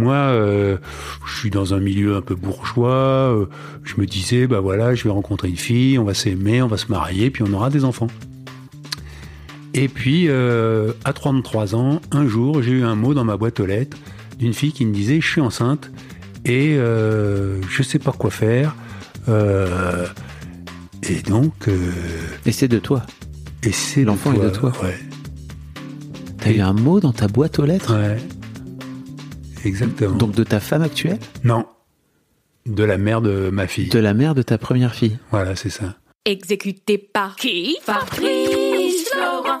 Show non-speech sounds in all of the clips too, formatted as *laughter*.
Moi, euh, je suis dans un milieu un peu bourgeois. euh, je me disais, bah voilà, je vais rencontrer une fille, on va s'aimer, on va se marier, puis on aura des enfants. Et puis, euh, à 33 ans, un jour, j'ai eu un mot dans ma boîte aux lettres d'une fille qui me disait, je suis enceinte et euh, je sais pas quoi faire. Et donc, Et c'est de toi. et c'est L'enfant est de toi. Ouais, T'as eu un mot dans ta boîte aux lettres? Ouais. Exactement. Donc de ta femme actuelle non, de la mère de ma fille. De la mère de ta première fille Voilà, c'est ça. Exécuté par qui? Fabrice Florent.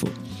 beautiful.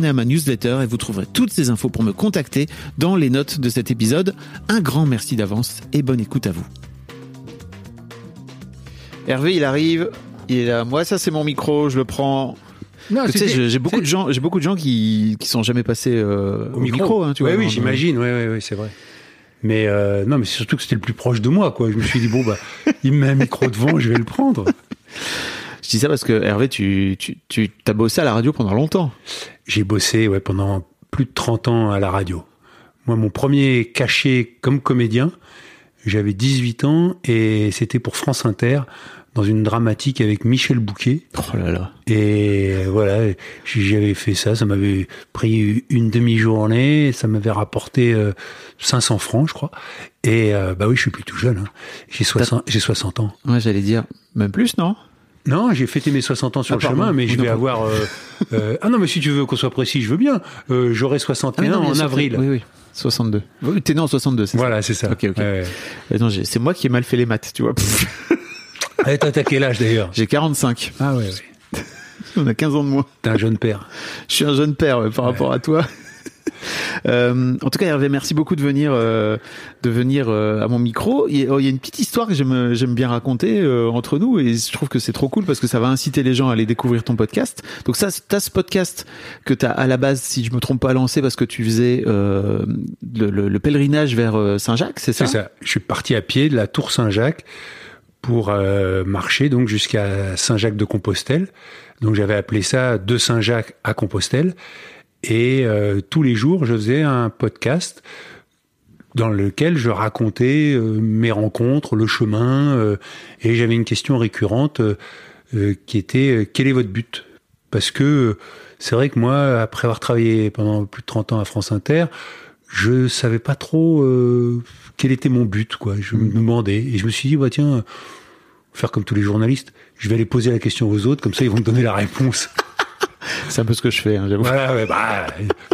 À ma newsletter et vous trouverez toutes ces infos pour me contacter dans les notes de cet épisode. Un grand merci d'avance et bonne écoute à vous. Hervé, il arrive. Il est là. Moi, ça, c'est mon micro. Je le prends. Non, Tu sais, j'ai beaucoup de gens, j'ai beaucoup de gens qui qui sont jamais passés euh, au, micro. hein, tu Ouais, vois. oui, Alors, j'imagine, oui, oui, oui, c'est vrai. Mais euh, non, mais c'est surtout que c'était le plus proche de moi, quoi. Je me suis dit, bon, bah, *laughs* il me met un micro devant, je vais le prendre. Je dis ça parce que Hervé, tu tu tu t'as bossé à la radio pendant longtemps. J'ai bossé ouais, pendant plus de 30 ans à la radio. Moi, mon premier cachet comme comédien, j'avais 18 ans et c'était pour France Inter dans une dramatique avec Michel Bouquet. Oh là là. Et voilà, j'avais fait ça, ça m'avait pris une demi-journée, ça m'avait rapporté euh, 500 francs, je crois. Et euh, bah oui, je suis plus tout jeune, hein. j'ai 60, j'ai 60 ans. Ouais, j'allais dire même plus, non? Non, j'ai fêté mes 60 ans sur Ah, le pardon. chemin, mais je vais avoir... euh, euh, ah non, mais si tu veux qu'on soit précis, je veux bien. Euh, J'aurai 61 Ah, non, en avril. Oui, oui. 62. Oui, T'es né en 62, c'est Voilà, c'est ça. Ok, ok. Ouais, ouais. ça j'ai- c'est moi qui ai mal fait les maths, tu vois. *laughs* Eh, T'as t'as quel âge d'ailleurs J'ai 45. Ah ouais, ouais. *laughs* On a 15 ans de moins. t'es un jeune père. Je suis un jeune père ouais, par rapport à toi. *laughs* Euh, en tout cas, Hervé, merci beaucoup de venir, euh, de venir euh, à mon micro. Il y, a, il y a une petite histoire que j'aime, bien raconter entre nous et je trouve que c'est trop cool parce que ça va inciter les gens à aller découvrir ton podcast. Donc ça, t'as ce podcast que t'as à la base, si je me trompe pas, lancé parce que tu faisais le, le- le pèlerinage vers Saint-Jacques, c'est ça? C'est ça. Je suis parti à pied de la Tour Saint-Jacques pour marcher donc jusqu'à Saint-Jacques de Compostelle. Donc j'avais appelé ça de Saint-Jacques à Compostelle. Et euh, tous les jours, je faisais un podcast dans lequel je racontais euh, mes rencontres, le chemin, euh, et j'avais une question récurrente euh, euh, qui était euh, quel est votre but? Parce que c'est vrai que moi, après avoir travaillé pendant plus de 30 ans à France Inter, je savais pas trop quel était mon but, quoi. Je me demandais, et je me suis dit, bah tiens, faire comme tous les journalistes, je vais aller poser la question aux autres, comme ça ils vont me donner la réponse. C'est un peu ce que je fais, hein, j'avoue. Voilà, ouais, bah,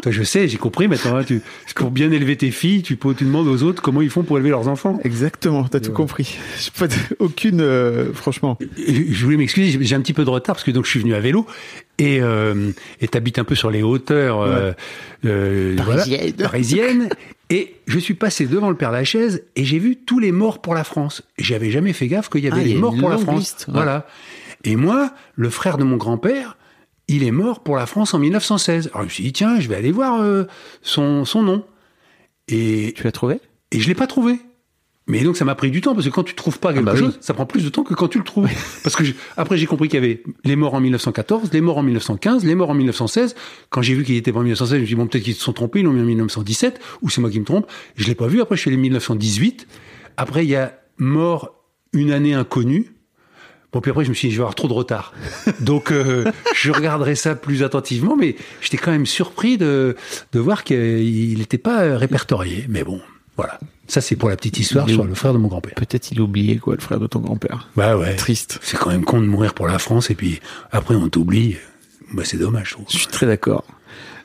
toi, je sais, j'ai compris maintenant. hein, tu, pour bien élever tes filles, tu, peux- tu demandes aux autres comment ils font pour élever leurs enfants. Exactement, t'as tout compris. *laughs* J'ai pas de- aucune, euh, franchement. Je voulais m'excuser, j'ai- un petit peu de retard parce que donc je suis venu à vélo et euh, et t'habites un peu sur les hauteurs euh, euh, voilà, Parisiennes. parisiennes. Et je suis passé devant le Père Lachaise et j'ai vu tous les morts pour la France. J'avais jamais fait gaffe qu'il y avait Ah, les morts pour la France. liste, ouais. Voilà. Et moi, le frère de mon grand-père, il est mort pour la France en 1916. Alors je me suis dit tiens, je vais aller voir euh, son son nom. Et Tu l'as trouvé? Et je l'ai pas trouvé. Mais donc ça m'a pris du temps parce que quand tu trouves pas quelque bah oui. chose, ça prend plus de temps que quand tu le trouves. *laughs* parce que je- après j'ai compris qu'il y avait les morts en 1914, les morts en 1915, les morts en 1916. Quand j'ai vu qu'il était pas en 1916, je me suis dit bon peut-être qu'ils se sont trompés, ils l'ont mis en 1917 ou c'est moi qui me trompe. Je l'ai pas vu. Après je suis allé 1918. Après il y a mort une année inconnue. Bon, puis après, je me suis dit, je vais avoir trop de retard. Donc, euh, *laughs* je regarderai ça plus attentivement, mais j'étais quand même surpris de, de voir qu'il n'était pas répertorié. Mais bon, voilà. Ça, c'est pour la petite histoire Il sur le frère de mon grand-père. Peut-être il a oublié, quoi, le frère de ton grand-père. Bah ouais. Triste. C'est quand même con de mourir pour la France, et puis après, on t'oublie. Bah, c'est dommage, je trouve. Je suis très d'accord.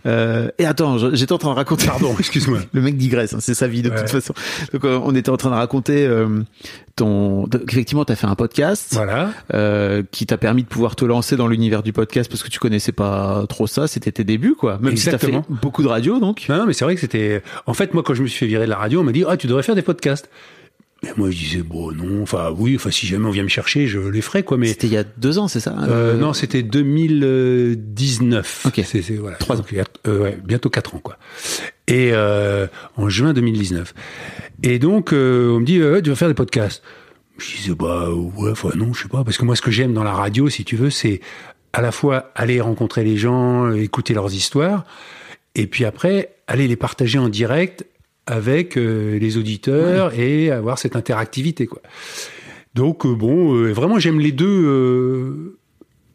Euh, et attends, j'étais en train de raconter. Pardon, *laughs* excuse-moi. Le mec digresse, hein, c'est sa vie de Ouais. toute façon. Donc euh, on était en train de raconter euh, ton. donc, Effectivement, t'as fait un podcast Voilà. euh, qui t'a permis de pouvoir te lancer dans l'univers du podcast parce que tu connaissais pas trop ça. C'était tes débuts, quoi. Même si Exactement. t'as fait beaucoup de radio, donc. Non, mais c'est vrai que c'était. En fait, moi, quand je me suis fait virer de la radio, on m'a dit Ah, tu devrais faire des podcasts. Mais moi, je disais Bon, non, enfin, oui, enfin, si jamais on vient me chercher, je les ferai, quoi. Mais C'était il y a deux ans, c'est ça Euh, non, c'était 2019. Ok. C'est, voilà. Trois ans. Euh, ouais, bientôt quatre ans, quoi. Et euh, en juin 2019. Et donc, euh, on me dit, euh, tu vas faire des podcasts. Je disais, bah ouais, enfin non, je sais pas. Parce que moi, ce que j'aime dans la radio, si tu veux, c'est à la fois aller rencontrer les gens, écouter leurs histoires, et puis après, aller les partager en direct avec euh, les auditeurs et avoir cette interactivité, quoi. Donc, euh, bon, euh, vraiment, j'aime les deux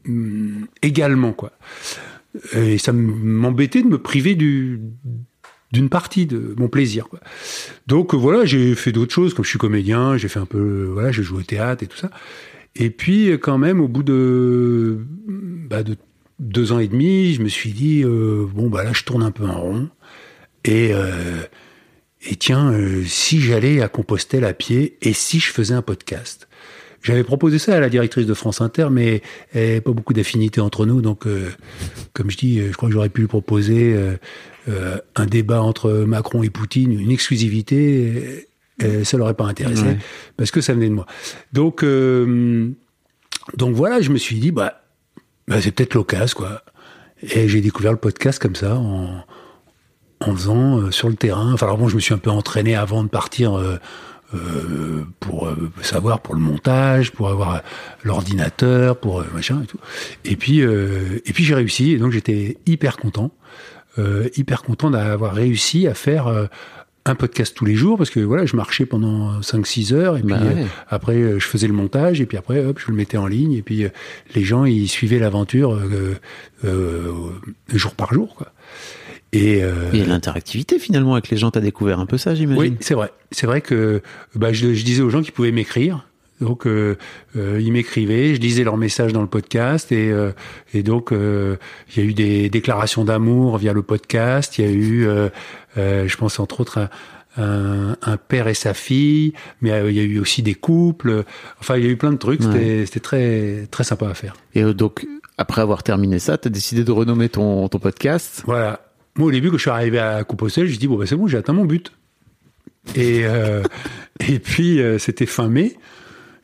hum, également, quoi. Et ça m'embêtait de me priver du d'une partie de mon plaisir. Quoi. Donc voilà, j'ai fait d'autres choses, comme je suis comédien, j'ai fait un peu, voilà, j'ai joué au théâtre et tout ça. Et puis quand même, au bout de, bah, de deux ans et demi, je me suis dit bon bah là, je tourne un peu en rond. Et euh, et tiens, euh, si j'allais à Compostelle à pied et si je faisais un podcast? J'avais proposé ça à la directrice de France Inter, mais elle pas beaucoup d'affinité entre nous. Donc, euh, comme je dis, euh, je crois que j'aurais pu lui proposer euh, euh, un débat entre Macron et Poutine, une exclusivité. Et ça l'aurait pas intéressé Ouais. parce que ça venait de moi. Donc, euh, donc voilà, je me suis dit, bah, bah, c'est peut-être l'occasion, quoi. Et j'ai découvert le podcast comme ça, en, en faisant euh, sur le terrain. Enfin, alors bon, je me suis un peu entraîné avant de partir euh, euh, pour euh, savoir pour le montage, pour avoir euh, l'ordinateur, pour euh, machin et tout. Et puis, euh, et puis j'ai réussi. Et donc j'étais hyper content, euh, hyper content d'avoir réussi à faire. euh, un podcast tous les jours parce que voilà je marchais pendant 5-6 heures et puis Bah ouais. euh, après je faisais le montage et puis après hop je le mettais en ligne et puis euh, les gens ils suivaient l'aventure euh, euh, jour par jour quoi et euh, de l'interactivité finalement avec les gens. T'as découvert un peu ça, j'imagine. oui, c'est vrai. C'est vrai que bah, je, je disais aux gens qu'ils pouvaient m'écrire. Donc, euh, euh, ils m'écrivaient, je lisais leurs messages dans le podcast, et, euh, et donc euh, il y a eu des déclarations d'amour via le podcast. Il y a eu, euh, je pense entre autres, un, un, un père et sa fille, mais euh, il y a eu aussi des couples. Enfin, il y a eu plein de trucs. C'était c'était très très sympa à faire. Et donc, après avoir terminé ça, t'as décidé de renommer ton, ton podcast. Voilà. Moi, au début, quand je suis arrivé à Compostelle, je dis bon, bah, c'est bon, j'ai atteint mon but. Et, euh, puis, euh, c'était fin mai.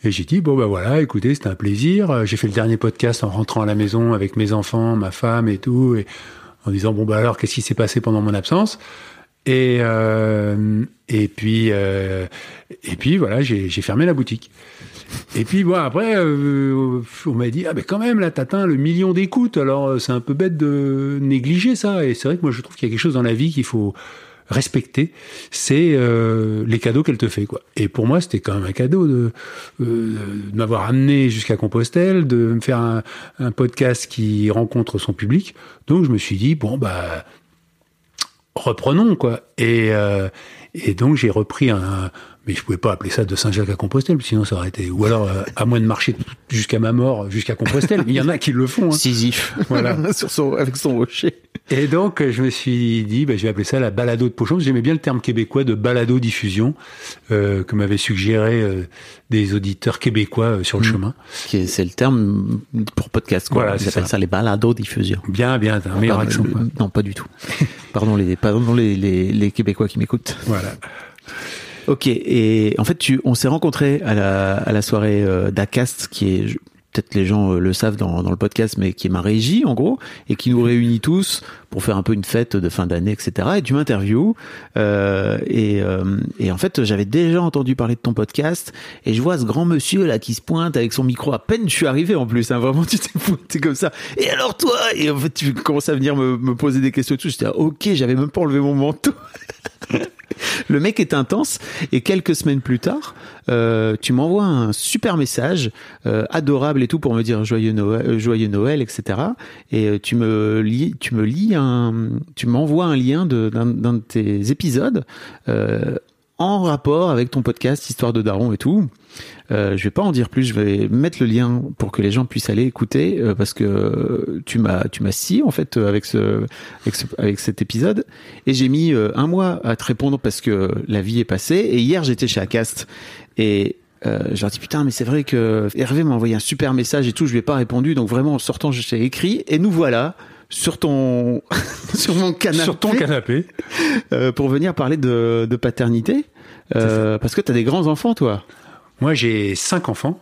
Et j'ai dit, bon, bah voilà, écoutez, c'était un plaisir. Euh, J'ai fait le dernier podcast en rentrant à la maison avec mes enfants, ma femme et tout, et en disant, bon, bah alors, qu'est-ce qui s'est passé pendant mon absence? Et, puis, voilà, j'ai fermé la boutique. Et puis bon après, euh, on m'a dit ah ben quand même là t'atteins le million d'écoutes. Alors euh, c'est un peu bête de négliger ça. Et c'est vrai que moi je trouve qu'il y a quelque chose dans la vie qu'il faut respecter. C'est euh, les cadeaux qu'elle te fait quoi. Et pour moi c'était quand même un cadeau de, euh, m'avoir amené jusqu'à Compostelle, de me faire un, podcast qui rencontre son public. Donc je me suis dit bon bah reprenons quoi. Euh, Et donc j'ai repris un, mais je pouvais pas appeler ça de Saint-Jacques à Compostelle, sinon ça aurait été, ou alors euh, à moins de marcher jusqu'à ma mort, jusqu'à Compostelle. Il y en a qui le font. Hein. Sisyphe. Voilà. *laughs* Sur son, avec son rocher. Et donc, je me suis dit, bah, je vais appeler ça la balado de Pochon. J'aimais bien le terme québécois de balado diffusion euh, que m'avaient suggéré euh, des auditeurs québécois euh, sur le Mm. chemin. C'est le terme pour podcast. Quoi. Voilà, Ils c'est appellent ça. ça. les balados diffusion. Bien, bien, un meilleur Pardon, accent. le- quoi. non, pas du tout. Pardon les, pardon les, les, les Québécois qui m'écoutent. Voilà. Ok, et en fait, tu, on s'est rencontrés à la, à la soirée euh, d'Acast, qui est, peut-être les gens euh, le savent dans, dans le podcast, mais qui est ma régie, en gros, et qui nous réunit tous pour faire un peu une fête de fin d'année, etc. Et tu m'interviews, euh, et, euh, et en fait, j'avais déjà entendu parler de ton podcast, et je vois ce grand monsieur là qui se pointe avec son micro. À peine je suis arrivé en plus, hein, vraiment, *laughs* tu t'es pointé comme ça. Et alors toi? Et en fait, tu commences à venir me, me poser des questions et tout. J'étais, ah, ok, j'avais même pas enlevé mon manteau. *laughs* Le mec est intense et quelques semaines plus tard, euh, tu m'envoies un super message, euh, adorable et tout pour me dire joyeux Noël, euh, joyeux Noël, etc. Et euh, tu me lis, tu me lis un, tu m'envoies un lien de- d'un d'un de tes épisodes euh, en rapport avec ton podcast Histoire de Daron et tout. Euh, je vais pas en dire plus, je vais mettre le lien pour que les gens puissent aller écouter euh, parce que tu m'as tu m'as scié en fait euh, avec ce avec, ce- avec cet épisode. Et j'ai mis euh, un mois à te répondre parce que la vie est passée. Et hier j'étais chez Acast. Et euh, je leur putain mais c'est vrai que Hervé m'a envoyé un super message et tout je lui ai pas répondu. Donc vraiment en sortant je t'ai écrit. Et nous voilà sur ton *laughs* sur mon canapé. Sur ton canapé. euh, pour venir parler de, de paternité. Euh, parce que t'as des grands enfants toi. Moi, j'ai cinq enfants.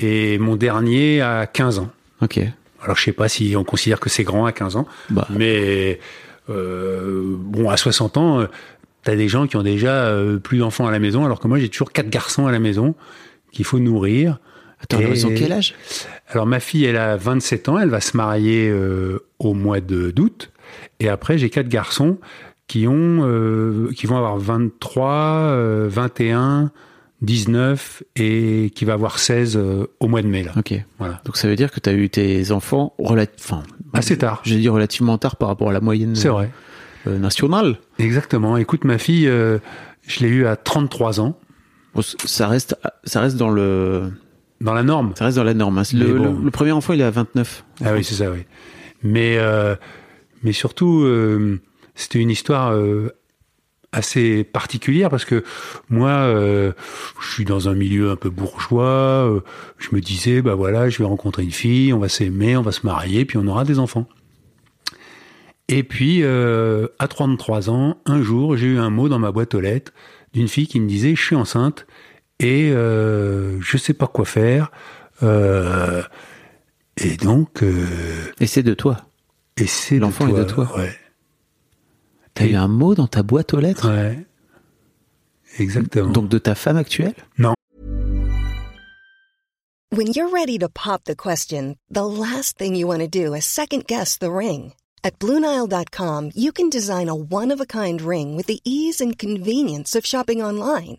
Et mon dernier a 15 ans. ok. Alors, je sais pas si on considère que c'est grand à 15 ans, bah. Mais euh, bon, à 60 ans, t'as des gens qui ont déjà plus d'enfants à la maison, alors que moi, j'ai toujours quatre garçons à la maison qu'il faut nourrir. Attends Et- ils ont quel âge? Alors, ma fille, elle a 27 ans, elle va se marier euh, au mois de d'août, et après, j'ai quatre garçons qui ont, euh, qui vont avoir 23, euh, 21, 19 et qui va avoir 16 euh, au mois de mai là. ok Voilà. donc ça veut dire que t'as eu tes enfants enfin Assez tard. je dis relativement tard par rapport à la moyenne C'est vrai. nationale Exactement. Écoute, ma fille, je l'ai eue à 33 ans, Bon, ça reste ça reste dans le dans la norme. ça reste dans la norme hein. Le, bon. le- le premier enfant il est à 29 Ah oui, c'est ça, oui. Mais, euh, mais surtout, euh, c'était une histoire euh, assez particulière parce que moi, je suis dans un milieu un peu bourgeois. je me disais, bah voilà, je vais rencontrer une fille, on va s'aimer, on va se marier, puis on aura des enfants. Et puis, à 33 ans, un jour, j'ai eu un mot dans ma boîte aux lettres d'une fille qui me disait, je suis enceinte et euh, je sais pas quoi faire. Euh, et donc, euh, et c'est de toi et c'est L'enfant est de toi. Ouais. t'as eu un mot dans ta boîte aux lettres? Ouais. Exactement. donc de ta femme actuelle? Non. When you're ready to pop the question, the last thing you want to do is second guess the ring. At Bluenile.com, you can design a one of a kind ring with the ease and convenience of shopping online.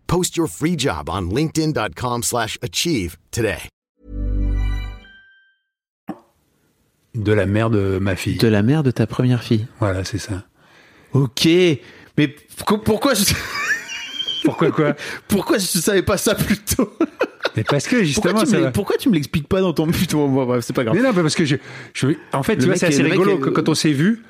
Post your free job on linkedin.com/achieve slash achieve today. De la mère de ma fille. de la mère de ta première fille Voilà, c'est ça. ok mais pourquoi je, *laughs* Pourquoi quoi *laughs* pourquoi je savais pas ça plus tôt *laughs* Mais parce que pourquoi justement, tu, ça me, va- l'as- pourquoi tu me l'expliques pas dans ton putain bon, bref, c'est pas grave Mais non, parce que je, je en fait, Le tu vois, c'est est- assez rigolo est- que quand on s'est vu.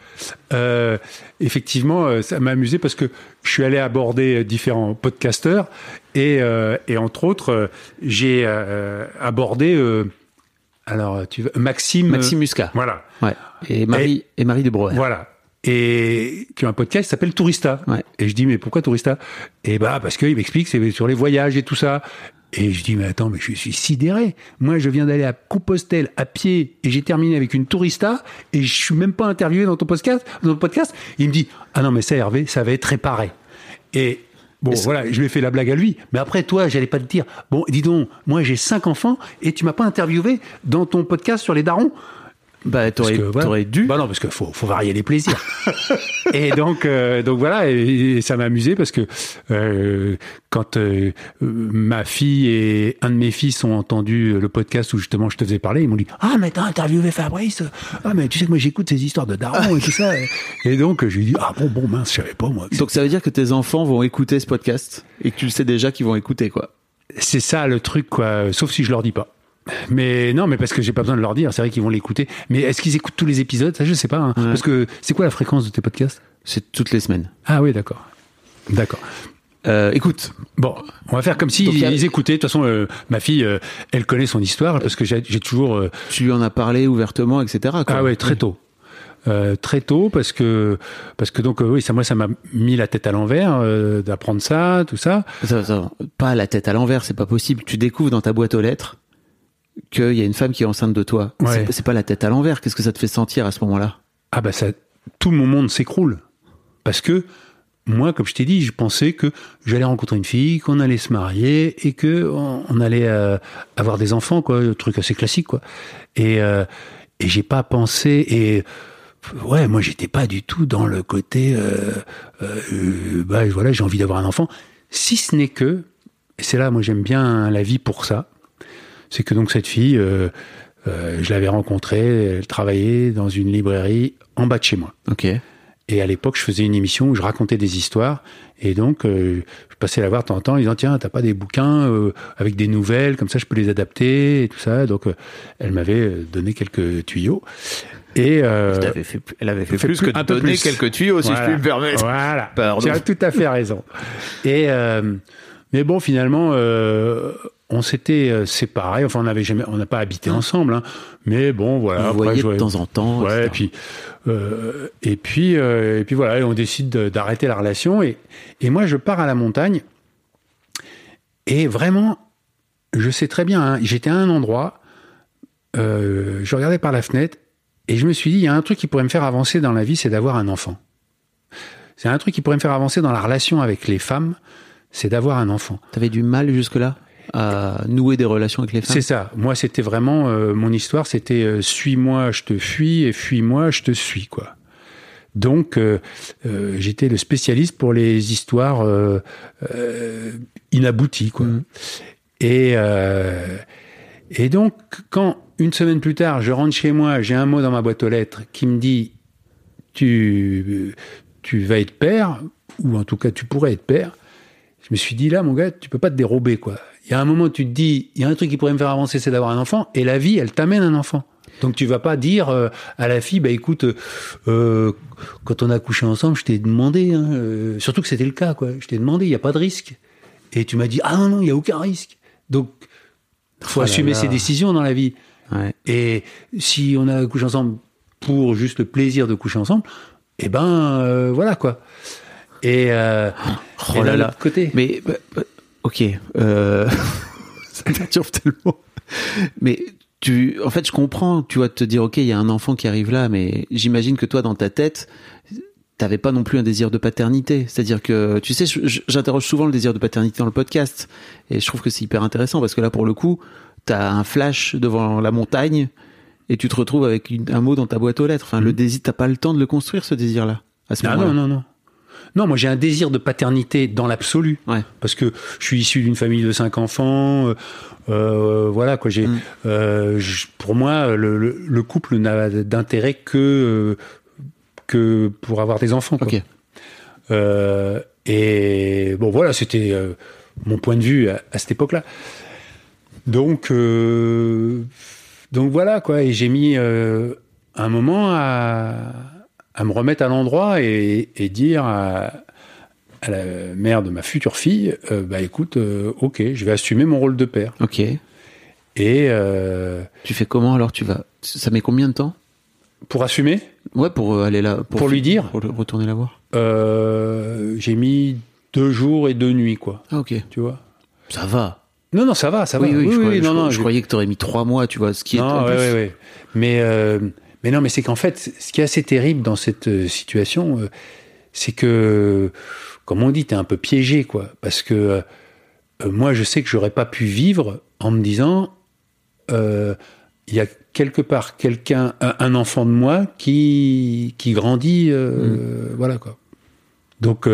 Euh, effectivement, euh, ça m'a amusé parce que je suis allé aborder euh, différents podcasteurs et, euh, et entre autres, j'ai euh, abordé. alors, tu veux, Maxime. Maxime Muscat Voilà, ouais et Marie et, Marie de Brouwer voilà. et qui a un podcast qui s'appelle Tourista. Ouais. Et je dis mais pourquoi Tourista? Et bah parce qu'il m'explique c'est sur les voyages et tout ça. Et je dis mais attends mais je suis sidéré. Moi je viens d'aller à Compostelle à pied et j'ai terminé avec une Tourista et je suis même pas interviewé dans ton podcast. Dans ton podcast. Il me dit ah non mais ça Hervé ça va être réparé. Et Bon, voilà, je lui ai fait la blague à lui. Mais après, toi, j'allais pas te dire, bon, dis donc, moi j'ai cinq enfants et tu m'as pas interviewé dans ton podcast sur les darons. Bah, t'aurais, t'aurais dû. Bah non, parce qu'il faut, faut varier les plaisirs. *laughs* et donc, euh, donc voilà, et, et ça m'a amusé parce que euh, quand euh, ma fille et un de mes fils ont entendu le podcast où justement je te faisais parler, ils m'ont dit Ah, mais t'as interviewé Fabrice Ah, mais tu sais que moi j'écoute ces histoires de darons et tout ça. Et donc, je lui ai dit Ah, bon, bon, mince, je savais pas moi. Donc ça veut dire que tes enfants vont écouter ce podcast et que tu le sais déjà qu'ils vont écouter, quoi. C'est ça le truc, quoi. Sauf si je leur dis pas. Mais non, mais parce que j'ai pas besoin de leur dire. C'est vrai qu'ils vont l'écouter. Mais est-ce qu'ils écoutent tous les épisodes? Ça, je sais pas. hein. Ouais. Parce que c'est quoi la fréquence de tes podcasts? C'est toutes les semaines. Ah oui, d'accord. D'accord. Euh, écoute, Bon, on va faire comme si Donc, a- ils écoutaient. De toute façon, euh, ma fille, euh, elle connaît son histoire parce que j'ai toujours. tu lui en as parlé ouvertement, etc. quoi. ah ouais, très tôt. Euh, très tôt parce que parce que donc euh, oui ça moi ça m'a mis la tête à l'envers euh, d'apprendre ça tout ça attends, pas la tête à l'envers, c'est pas possible. Tu découvres dans ta boîte aux lettres qu'il y a une femme qui est enceinte de toi. Ouais. C'est, pas la tête à l'envers. Qu'est-ce que ça te fait sentir à ce moment-là? Ah bah ça tout mon monde s'écroule parce que moi comme je t'ai dit je pensais que j'allais rencontrer une fille qu'on allait se marier et que on, on allait euh, avoir des enfants quoi un truc assez classique quoi et euh, et j'ai pas pensé et ouais moi j'étais pas du tout dans le côté euh, euh, bah voilà j'ai envie d'avoir un enfant si ce n'est que et c'est là moi j'aime bien la vie pour ça c'est que donc cette fille euh, euh, je l'avais rencontrée elle travaillait dans une librairie en bas de chez moi Ok. et à l'époque, je faisais une émission où je racontais des histoires. Et donc, euh, je passais la voir de temps en temps en disant Tiens, t'as pas des bouquins euh, avec des nouvelles, comme ça je peux les adapter et tout ça. Donc, euh, elle m'avait donné quelques tuyaux. Et. Elle avait fait, elle avait fait fait plus plus- que de donner plus. quelques tuyaux, si voilà. je puis me permettre. Voilà. Pardon. Tu as tout à fait raison. Et. mais bon, finalement, on s'était euh, séparés. Enfin, on n'avait jamais, on n'a pas habité ensemble. hein. Mais bon, voilà. Voyez je de temps en temps. Ouais, et puis, euh, et puis, euh, et puis voilà, et on décide de- d'arrêter la relation. Et, et moi, je pars à la montagne. Et vraiment, je sais très bien, hein, j'étais à un endroit, euh, je regardais par la fenêtre, et je me suis dit, il y a un truc qui pourrait me faire avancer dans la vie, c'est d'avoir un enfant. C'est un truc qui pourrait me faire avancer dans la relation avec les femmes, c'est d'avoir un enfant. T'avais du mal jusque-là? À nouer des relations avec les femmes C'est ça. Moi, c'était vraiment euh, mon histoire. C'était euh, suis-moi, je te fuis, et fuis-moi, je te suis, quoi. Donc, euh, j'étais le spécialiste pour les histoires inabouties, quoi. Et euh, et donc, quand une semaine plus tard, je rentre chez moi, j'ai un mot dans ma boîte aux lettres qui me dit tu tu vas être père, ou en tout cas tu pourrais être père. Je me suis dit là, mon gars, tu peux pas te dérober, quoi. Il y a un moment où tu te dis, il y a un truc qui pourrait me faire avancer, c'est d'avoir un enfant, et la vie, elle t'amène un enfant. Donc tu vas pas dire euh, à la fille, bah écoute, euh, quand on a couché ensemble, je t'ai demandé, hein, euh, surtout que c'était le cas, quoi. Je t'ai demandé, il y a pas de risque. Et tu m'as dit, ah non non, il y a aucun risque. Donc faut Oh assumer là. ses décisions dans la vie. Ouais. Et si on a couché ensemble pour juste le plaisir de coucher ensemble, eh ben euh, voilà quoi. Et, euh, Oh et là là. côté. Mais bah, bah, ok, euh, *laughs* ça me perturbe tellement. Mais tu, en fait, je comprends. Tu vas te dire, ok, il y a un enfant qui arrive là, mais j'imagine que toi, dans ta tête, t'avais pas non plus un désir de paternité. C'est-à-dire que, tu sais, j'interroge souvent le désir de paternité dans le podcast, et je trouve que c'est hyper intéressant parce que là, pour le coup, t'as un flash devant la montagne. Et tu te retrouves avec une- un mot dans ta boîte aux lettres. Enfin, le désir, t'as pas le temps de le construire, ce désir-là, à ce Ah non, non, non. Non, moi j'ai un désir de paternité dans l'absolu. Ouais. Parce que je suis issu d'une famille de cinq enfants. euh, euh, voilà quoi. J'ai, Mm. euh, pour moi, le, le- le couple n'a d'intérêt que que pour avoir des enfants. Quoi. Et bon, voilà, c'était mon point de vue à, à cette époque-là. Donc, euh, donc voilà quoi. Et j'ai mis euh, un moment à, à me remettre à l'endroit et, et dire à, à la mère de ma future fille, euh, bah écoute, euh, ok, je vais assumer mon rôle de père. Ok. Et euh, Tu fais comment alors Tu vas Ça met combien de temps? Pour assumer, Ouais, pour aller là. Pour lui dire Pour retourner la voir. j'ai mis deux jours et deux nuits, quoi. Ah, ok. Tu vois? Ça va. Non, non, ça va, ça oui, va. oui, je, croyais, non, je- non, je je- croyais que t'aurais mis trois mois, tu vois, ce qui est Non, ouais, ouais, ouais. Mais, mais non, mais c'est qu'en fait, ce qui est assez terrible dans cette euh, situation, euh, c'est que, comme on dit, t'es un peu piégé, quoi. Parce que euh, moi, je sais que j'aurais pas pu vivre en me disant, euh, il y a quelque part quelqu'un, un, enfant de moi qui, qui grandit, euh, voilà, quoi. Donc,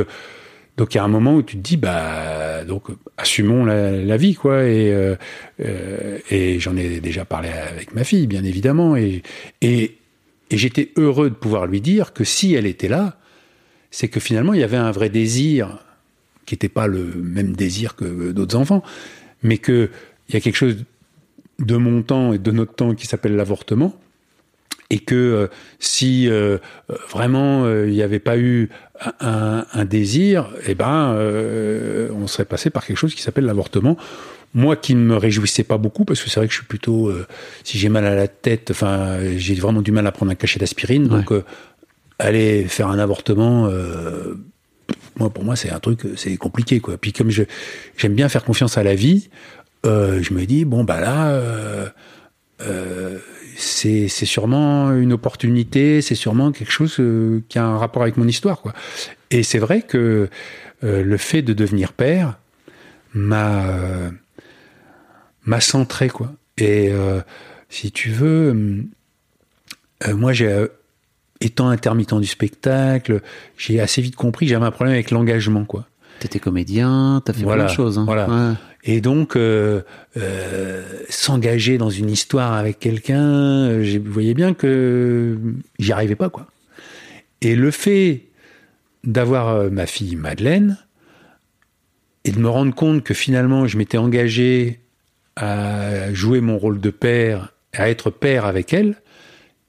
donc il y a un moment où tu te dis, bah, donc assumons la, la vie, quoi. Et, euh, et j'en ai déjà parlé avec ma fille, bien évidemment. Et, et, et j'étais heureux de pouvoir lui dire que si elle était là, c'est que finalement il y avait un vrai désir qui n'était pas le même désir que d'autres enfants, mais que il y a quelque chose de mon temps et de notre temps qui s'appelle l'avortement et que euh, si euh, euh, vraiment il n'y avait pas eu un, désir, eh ben on serait passé par quelque chose qui s'appelle l'avortement. Moi qui ne me réjouissais pas beaucoup parce que c'est vrai que je suis plutôt euh, si j'ai mal à la tête, enfin j'ai vraiment du mal à prendre un cachet d'aspirine, donc euh, aller faire un avortement. euh, moi, pour moi, c'est un truc, c'est compliqué, quoi. Puis comme je j'aime bien faire confiance à la vie, je me dis bon bah là, c'est c'est sûrement une opportunité, c'est sûrement quelque chose qui a un rapport avec mon histoire, quoi. Et c'est vrai que le fait de devenir père m'a m'a centré, quoi. Et euh, si tu veux, hum, euh, moi j'ai euh, étant intermittent du spectacle, j'ai assez vite compris que j'avais un problème avec l'engagement, quoi. T'étais comédien, t'as fait Voilà, plein de choses. Hein. voilà. Ouais. Et donc, euh, euh, s'engager dans une histoire avec quelqu'un, vous voyez bien que j'y arrivais pas, quoi. Et le fait d'avoir ma fille Madeleine et de me rendre compte que finalement je m'étais engagé à jouer mon rôle de père, à être père avec elle,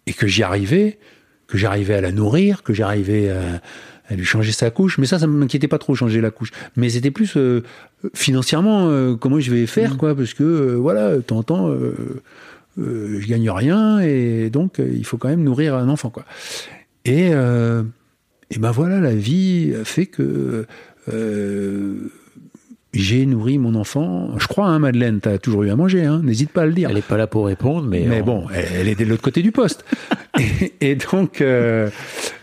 et que j'y arrivais, que j'arrivais à la nourrir, que j'arrivais à, à lui changer sa couche. Mais ça, ça ne m'inquiétait pas trop changer la couche. Mais c'était plus euh, financièrement euh, comment je vais faire, quoi, parce que euh, voilà, de temps en temps, euh, euh, je gagne rien et donc il faut quand même nourrir un enfant, quoi. Et euh, et ben voilà, la vie a fait que euh, j'ai nourri mon enfant. Je crois, hein, Madeleine, t'as toujours eu à manger, hein, n'hésite pas à le dire. Elle est pas là pour répondre, mais. Mais on- bon, elle, est de l'autre côté du poste. *laughs* et, et donc, euh,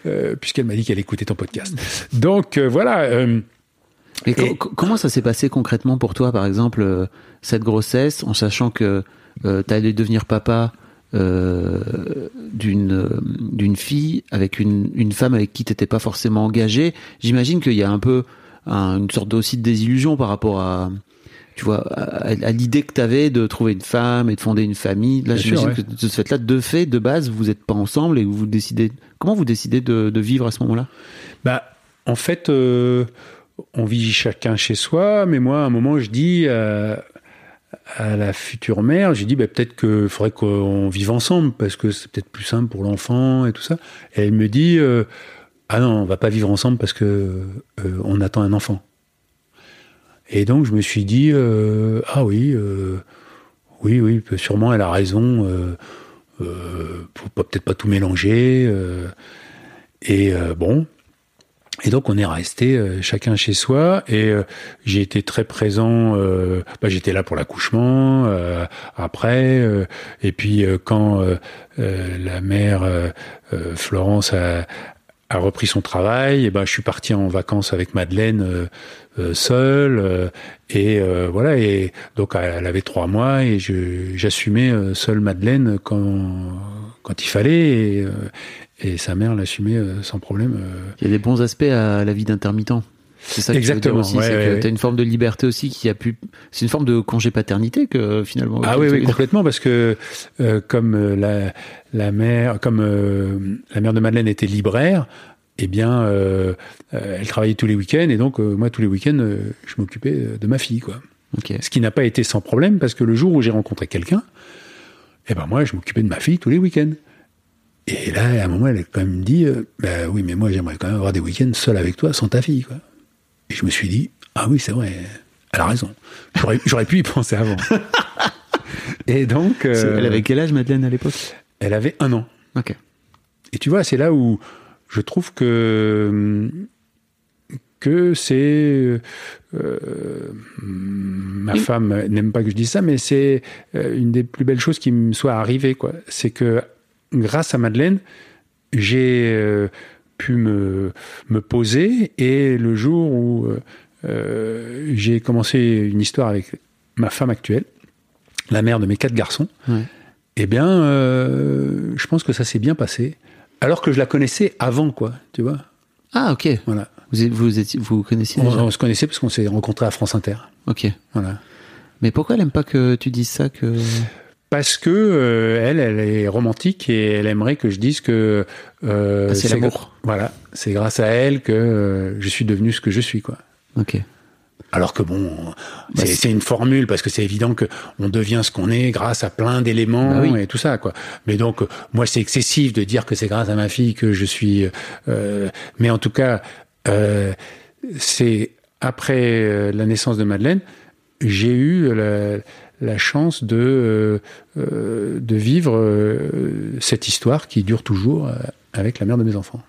euh, puisqu'elle m'a dit qu'elle écoutait ton podcast. Donc euh, voilà. euh, Et, Et- comment ça s'est passé concrètement pour toi, par exemple, euh, cette grossesse, en sachant que euh, tu allais devenir papa euh, d'une euh, d'une fille avec une, une femme avec qui t'étais pas forcément engagé? J'imagine qu'il y a un peu un- une sorte aussi de désillusion par rapport à tu vois à, à l'idée que tu avais de trouver une femme et de fonder une famille. Là, j'imagine ouais. que de ce fait-là, de fait, de base, vous n'êtes pas ensemble et vous décidez. Comment vous décidez de, de vivre à ce moment-là? Bah, en fait, euh, on vit chacun chez soi, mais moi, à un moment, je dis euh, à la future mère, j'ai dit bah, peut-être qu'il faudrait qu'on vive ensemble parce que c'est peut-être plus simple pour l'enfant et tout ça. Et elle me dit euh, ah non, on va pas vivre ensemble parce que euh, on attend un enfant. Et donc je me suis dit euh, ah oui, euh, oui, oui, sûrement elle a raison. Faut peut-être pas tout mélanger. et bon. Et donc on est resté chacun chez soi et j'ai été très présent. bah, J'étais là pour l'accouchement, après, et puis quand la mère Florence a, a repris son travail, et ben je suis parti en vacances avec Madeleine euh, euh, seule euh, et euh, voilà et donc elle avait trois mois et j'assumais euh, seule Madeleine quand quand il fallait et, euh, et sa mère l'assumait sans problème. Il y a des bons aspects à la vie d'intermittent. C'est ça que tu veux dire Exactement, aussi, ouais, c'est ouais, que ouais. tu as une forme de liberté aussi qui a pu. C'est une forme de congé paternité que finalement. Ah oui, oui, complètement, parce que euh, comme euh, la, la mère, comme euh, la mère de Madeleine était libraire, eh bien, euh, elle travaillait tous les week-ends, et donc moi tous les week-ends, je m'occupais de ma fille, quoi. Ok. Ce qui n'a pas été sans problème, parce que le jour où j'ai rencontré quelqu'un, eh ben moi, je m'occupais de ma fille tous les week-ends. Et là, à un moment, elle a quand même dit, bah oui, mais moi, j'aimerais quand même avoir des week-ends seul avec toi, sans ta fille, quoi. Et je me suis dit, ah oui, c'est vrai, elle a raison. J'aurais, *laughs* pu y penser avant. *laughs* et donc, C'est- euh, Elle avait quel âge, Madeleine, à l'époque? elle avait un an. Ok. et tu vois, c'est là où je trouve que que c'est euh, ma femme n'aime pas que je dise ça, mais c'est euh, une des plus belles choses qui me soit arrivée. Quoi. C'est que grâce à Madeleine, j'ai euh, pu me, me poser et le jour où j'ai commencé une histoire avec ma femme actuelle, la mère de mes quatre garçons, eh bien, je pense que ça s'est bien passé. Alors que je la connaissais avant, quoi, tu vois. Ah, ok. Voilà. Vous, vous, étiez, vous connaissiez on, on, se connaissait parce qu'on s'est rencontrés à France Inter. Ok. Voilà. Mais pourquoi elle aime pas que tu dises ça que parce que euh, elle, elle est romantique et elle aimerait que je dise que euh, c'est l'amour. Voilà, c'est grâce à elle que euh, je suis devenu ce que je suis, quoi. Ok. Alors que bon, bah, c'est une formule parce que c'est évident que on devient ce qu'on est grâce à plein d'éléments bah et tout ça quoi. Mais donc moi c'est excessif de dire que c'est grâce à ma fille que je suis. Mais en tout cas, c'est après la naissance de Madeleine, j'ai eu la, la, chance de euh, de vivre cette histoire qui dure toujours avec la mère de mes enfants.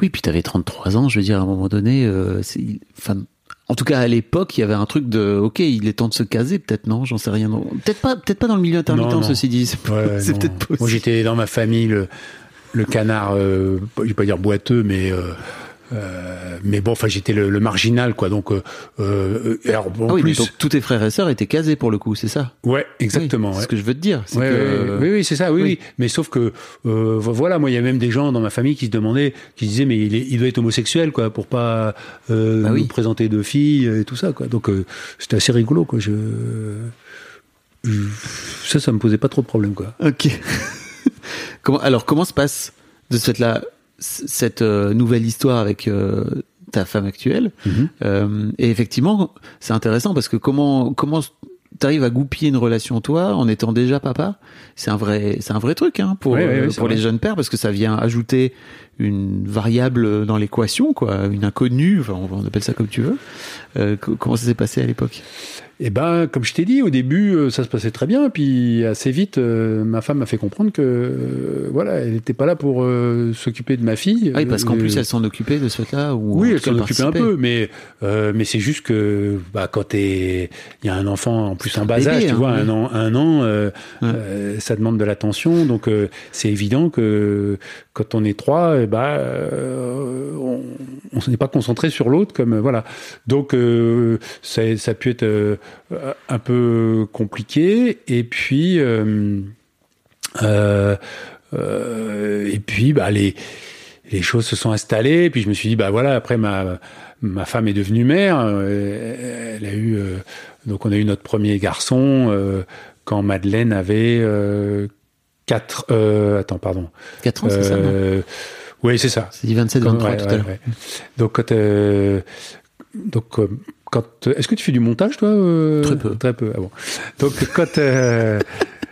Oui, puis tu avais 33 ans, je veux dire, à un moment donné, enfin, en tout cas, à l'époque, il y avait un truc de, ok, il est temps de se caser, peut-être non, j'en sais rien. Peut-être pas, peut-être pas dans le milieu intermittent, ceci dit. C'est *laughs* peut-être possible. Moi, j'étais dans ma famille le, le canard, euh, je vais pas dire boiteux, mais euh, euh, mais bon, enfin, j'étais le, marginal, quoi. Donc, euh, euh alors, bon, ah oui, plus... donc tous tes frères et sœurs étaient casés pour le coup, c'est ça? Ouais, exactement. c'est ce que je veux te dire. Ouais, que... oui, oui, c'est ça. Oui, oui, Mais sauf que, euh, voilà, moi, il y a même des gens dans ma famille qui se demandaient, qui se disaient, mais il, est, il doit être homosexuel, quoi, pour pas euh, ah nous présenter deux filles et tout ça, quoi. Donc, c'était assez rigolo, quoi. Je... ça, ça me posait pas trop de problème, quoi. Ok. *laughs* comment, alors, comment se passe de cette là cette euh, nouvelle histoire avec euh, ta femme actuelle. Mhm. Euh, et effectivement, c'est intéressant parce que comment comment t'arrives à goupiller une relation toi en étant déjà papa? C'est un vrai c'est un vrai truc hein, pour pour les jeunes pères parce que ça vient ajouter une variable dans l'équation quoi une inconnue enfin on appelle ça comme tu veux comment ça s'est passé à l'époque? Eh ben, comme je t'ai dit, au début, euh, ça se passait très bien. Puis assez vite, euh, ma femme m'a fait comprendre que, euh, voilà, elle n'était pas là pour s'occuper de ma fille. Ah oui, parce qu'en plus, elle s'en occupait de ce fait-là. Oui, elle s'en occupait un peu, mais mais c'est juste que, bah, quand il y a un enfant en plus en bas âge, tu hein, vois, un an, un an, ça demande de l'attention. Donc c'est évident que quand on est trois, eh ben, on, on n'est pas concentré sur l'autre, comme voilà. Donc ça, ça a pu être euh, un peu compliqué. Et puis, euh, euh, et puis, bah, les, les choses se sont installées. Et puis, je me suis dit, bah voilà, après, ma, ma femme est devenue mère. Elle a eu, donc, on a eu notre premier garçon quand Madeleine avait 4 attends pardon 4 ans c'est ça oui c'est ça c'est dit 27 23 tout à l'heure donc quand donc quand est-ce que tu fais du montage toi euh, Très peu. Très peu. Ah bon. Donc quand euh,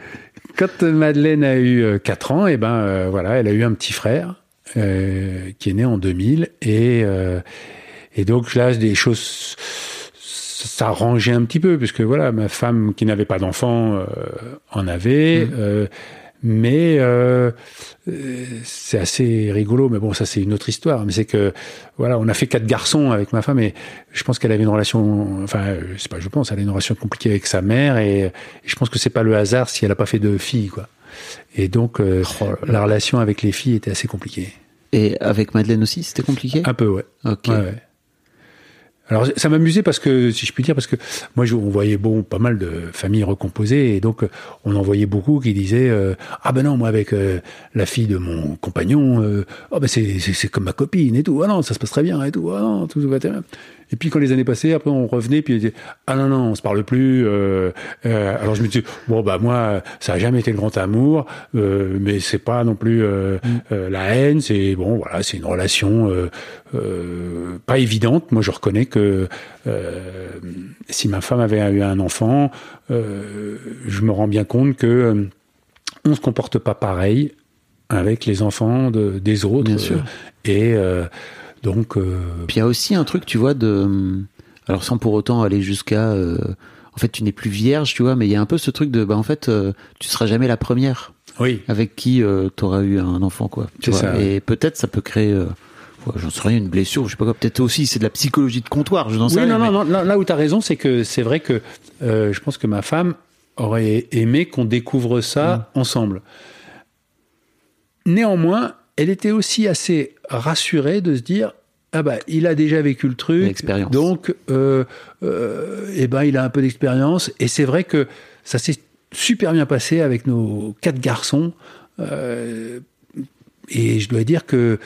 *laughs* quand Madeleine a eu 4 euh, ans, et eh ben voilà, elle a eu un petit frère qui est né en 2000 et et donc là des choses ça rangeait un petit peu puisque voilà ma femme qui n'avait pas d'enfant en avait. Mmh mais euh, c'est assez rigolo. Mais bon, ça c'est une autre histoire. Mais c'est que voilà, on a fait quatre garçons avec ma femme et je pense qu'elle avait une relation. Enfin, c'est pas, je pense, elle a une relation compliquée avec sa mère et, je pense que c'est pas le hasard si elle a pas fait de filles, quoi. Et donc euh, oh la relation avec les filles était assez compliquée. Et avec Madeleine aussi, c'était compliqué? Un peu, ouais. Ok. Ouais, ouais. Alors ça m'amusait parce que, si je puis dire, parce que moi on voyait bon pas mal de familles recomposées et donc on en voyait beaucoup qui disaient euh, ah ben non moi avec euh, la fille de mon compagnon euh, oh ben c'est c'est comme ma copine et tout. Ah non ça se passe très bien et tout. Ah non tout va très bien et puis quand les années passaient, après on revenait, puis on disait ah non non, on se parle plus. Euh, euh, alors je me dis bon bah moi ça a jamais été le grand amour, euh, mais c'est pas non plus euh, mm. euh, la haine. C'est bon voilà, c'est une relation euh, pas évidente. Moi je reconnais que si ma femme avait eu un enfant, je me rends bien compte que on se comporte pas pareil avec les enfants de, des autres. Bien sûr. Et donc. Euh, Puis il y a aussi un truc, tu vois, de. Alors sans pour autant aller jusqu'à. Euh, en fait, tu n'es plus vierge, tu vois, mais il y a un peu ce truc de. Bah, en fait, euh, tu seras jamais la première. Oui. avec qui tu auras eu un enfant, quoi. Tu vois. ça. Et peut-être ça peut créer, j'en sais rien, une blessure, je sais pas quoi. Peut-être aussi c'est de la psychologie de comptoir, je n'en sais Oui, rien. non, non, mais- non, là, là où tu as raison, c'est que c'est vrai que euh, je pense que ma femme aurait aimé qu'on découvre ça Mm. ensemble. Néanmoins, elle était aussi assez rassurée de se dire ah bah il a déjà vécu le truc, donc euh, euh, eh ben il a un peu d'expérience et c'est vrai que ça s'est super bien passé avec nos quatre garçons euh, et je dois dire que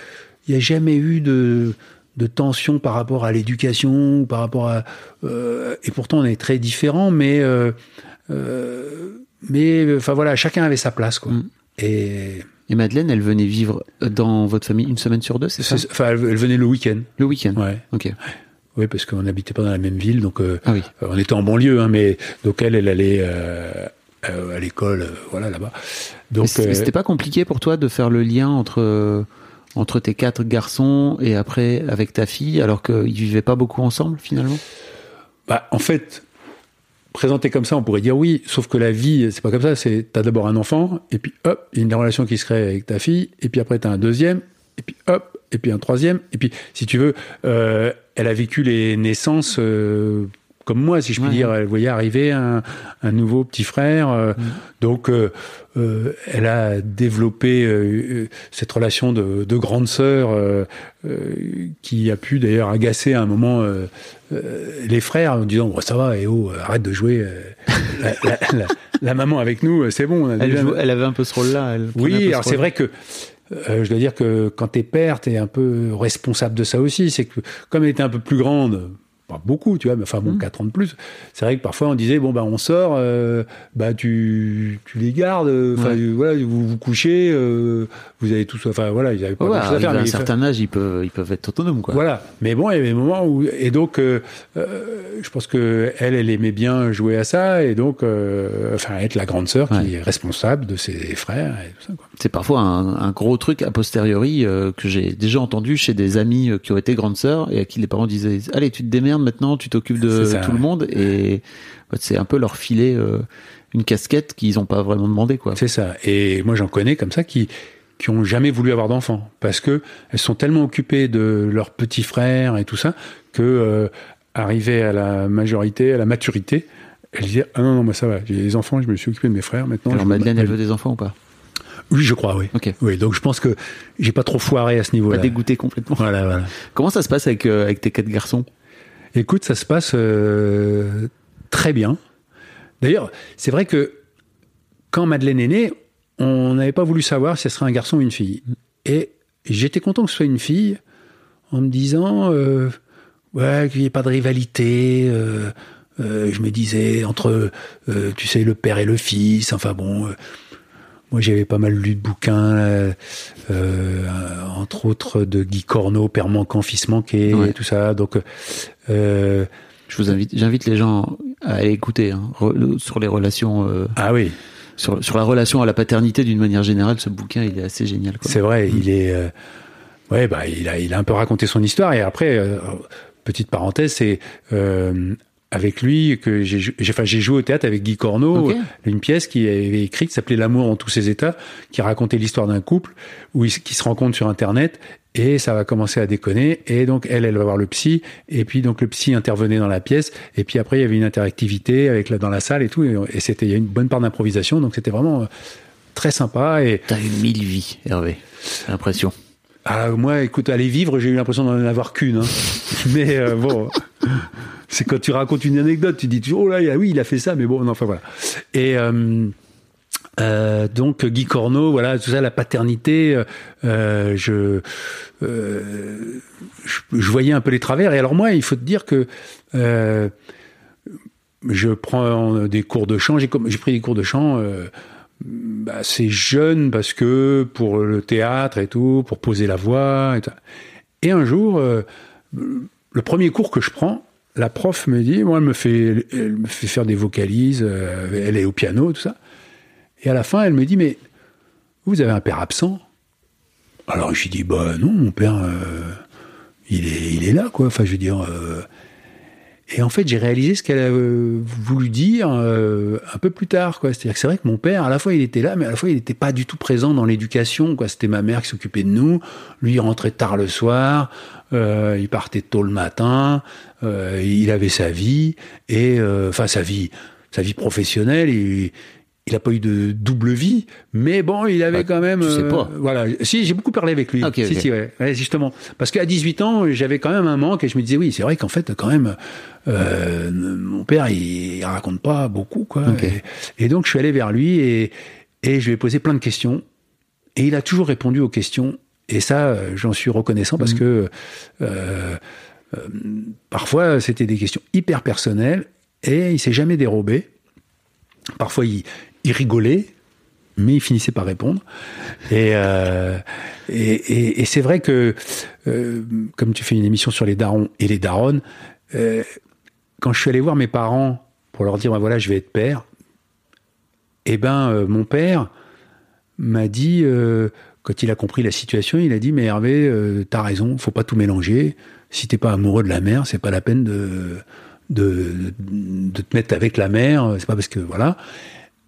il n'y a jamais eu de, de tension par rapport à l'éducation, par rapport à euh, et pourtant on est très différents, mais mais enfin voilà, chacun avait sa place quoi. Mm. Et Et Madeleine, elle venait vivre dans votre famille une semaine sur deux, c'est ça? enfin elle, venait le week-end, Le week-end. ouais, Ok. oui parce qu'on n'habitait pas dans la même ville, donc euh, Ah oui. on était en banlieue, hein, mais donc elle elle allait euh, euh, à l'école, euh, voilà là-bas. Donc euh, c'était pas compliqué pour toi de faire le lien entre euh, entre tes quatre garçons et après avec ta fille, alors qu'ils vivaient pas beaucoup ensemble finalement? Bah, en fait, présenté comme ça, on pourrait dire oui, sauf que la vie, c'est pas comme ça. C'est t'as d'abord un enfant, et puis hop, il y a une relation qui se crée avec ta fille, et puis après t'as un deuxième, et puis hop, et puis un troisième, et puis si tu veux, euh, elle a vécu les naissances. euh, comme moi, si je puis Ouais. dire, elle voyait arriver un, un nouveau petit frère. euh, Donc, euh, euh, elle a développé cette relation de, de grande sœur qui a pu d'ailleurs agacer à un moment euh, euh, les frères en disant Bon, ça va, et oh, arrête de jouer. euh, la, la- la- la maman avec nous, euh, c'est bon. on a Elle, déjà- jou- elle avait un peu ce rôle-là. oui, ce alors c'est vrai que euh, je dois dire que quand t'es père, t'es un peu responsable de ça aussi. C'est que comme elle était un peu plus grande, pas beaucoup, tu vois, mais enfin Mmh. bon, 4 ans de plus, c'est vrai que parfois on disait bon bah on sort, euh, bah tu, tu les gardes, euh, enfin Ouais. voilà, vous vous couchez, euh, vous avez tous, enfin voilà, ils avaient pas Ouais, grand chose à faire. à un certain âge, ils peuvent ils peuvent être autonomes quoi. voilà. Mais bon, il y avait des moments où et donc euh, je pense que elle, elle aimait bien jouer à ça et donc enfin être la grande sœur Ouais. qui est responsable de ses frères et tout ça. Quoi. C'est parfois un, un gros truc a posteriori que j'ai déjà entendu chez des amis qui ont été grandes sœurs et à qui les parents disaient allez tu te démerdes maintenant, tu t'occupes de ça, tout le monde et c'est un peu leur filer euh, une casquette qu'ils n'ont pas vraiment demandé quoi. C'est ça. Et moi, j'en connais comme ça qui qui ont jamais voulu avoir d'enfants parce que elles sont tellement occupées de leurs petits frères et tout ça que euh, arrivées à la majorité, à la maturité, elles disaient ah non non moi ça va, j'ai des enfants, je me suis occupé de mes frères maintenant. Alors Madeleine, elle veut des enfants ou pas? Oui, je crois, oui. Ok. Oui, donc je pense que j'ai pas trop foiré à ce Pas niveau-là. dégoûté complètement. Voilà, voilà. Comment ça se passe avec euh, avec tes quatre garçons? Écoute, ça se passe euh, très bien. D'ailleurs, c'est vrai que quand Madeleine est née, on n'avait pas voulu savoir si ce serait un garçon ou une fille. Et j'étais content que ce soit une fille, en me disant, euh, qu'il n'y ait pas de rivalité. euh, je me disais entre, tu sais, le père et le fils. Enfin bon, moi j'avais pas mal lu de bouquins, euh, euh, entre autres de Guy Corneau, Père manquant, fils manqué, Ouais. et tout ça. Donc euh, Je vous invite, j'invite les gens à aller écouter hein, re- sur les relations, ah oui, sur, sur la relation à la paternité d'une manière générale. Ce bouquin, il est assez génial. C'est vrai, il est, euh, ouais, bah il a, il a un peu raconté son histoire et après, petite parenthèse, c'est avec lui que j'ai, enfin, joué au théâtre avec Guy Corneau, Ok. une pièce qui avait écrite qui s'appelait L'amour en tous ses états, qui racontait l'histoire d'un couple où ils, qui se rencontrent sur Internet et ça va commencer à déconner et donc elle, elle va voir le psy et puis donc le psy intervenait dans la pièce et puis après il y avait une interactivité avec dans la salle et tout et, et c'était il y a une bonne part d'improvisation donc c'était vraiment euh, très sympa et T'as eu mille vies, Hervé. L'impression. ah, moi, écoute, aller vivre, j'ai eu l'impression d'en avoir qu'une. hein. *laughs* Mais euh, bon, c'est quand tu racontes une anecdote, tu dis toujours, oh là, oui, il a fait ça, mais bon, non, enfin voilà. Et euh, euh, donc Guy Corneau, voilà, tout ça, la paternité, euh, je, je, voyais un peu les travers. Et alors moi, il faut te dire que je prends des cours de chant. J'ai pris des cours de chant. Bah, assez jeune parce que pour le théâtre et tout, pour poser la voix. Et, et un jour, le premier cours que je prends, la prof me dit, moi, elle me fait, elle me fait faire des vocalises, euh, elle est au piano, tout ça. Et à la fin, elle me dit, mais vous avez un père absent? Alors je lui dis, bah non, mon père, euh, il, est, il est là, quoi. Enfin, je veux dire. euh, Et en fait, j'ai réalisé ce qu'elle a euh, voulu dire euh, un peu plus tard. quoi. C'est-à-dire que c'est vrai que mon père, à la fois, il était là, mais à la fois, il n'était pas du tout présent dans l'éducation. quoi. C'était ma mère qui s'occupait de nous. Lui, il rentrait tard le soir. euh, il partait tôt le matin. euh, il avait sa vie. Et, euh, enfin, sa vie, sa vie professionnelle. Il a pas eu de double vie, mais bon, il avait quand même. tu sais euh, pas. Voilà. Si, j'ai beaucoup parlé avec lui. Ok, si, si, ouais. Ouais, justement. Parce qu'à 18 ans, j'avais quand même un manque et je me disais, oui, c'est vrai qu'en fait, quand même, euh, mon père, il, il raconte pas beaucoup, quoi. Et, et donc, je suis allé vers lui et, et je lui ai posé plein de questions. Et il a toujours répondu aux questions. Et ça, euh, j'en suis reconnaissant parce que euh, euh, parfois, c'était des questions hyper personnelles et il s'est jamais dérobé. Parfois, il, il rigolait, mais il finissait par répondre. Et, euh, et, et- c'est vrai que, euh, comme tu fais une émission sur les darons et les daronnes, euh, quand je suis allé voir mes parents pour leur dire, ben voilà, je vais être père, eh ben, mon père m'a dit, quand il a compris la situation, il a dit, mais Hervé, t'as raison, faut pas tout mélanger. Si t'es pas amoureux de la mer, c'est pas la peine de, de, de te mettre avec la mer. C'est pas parce que voilà.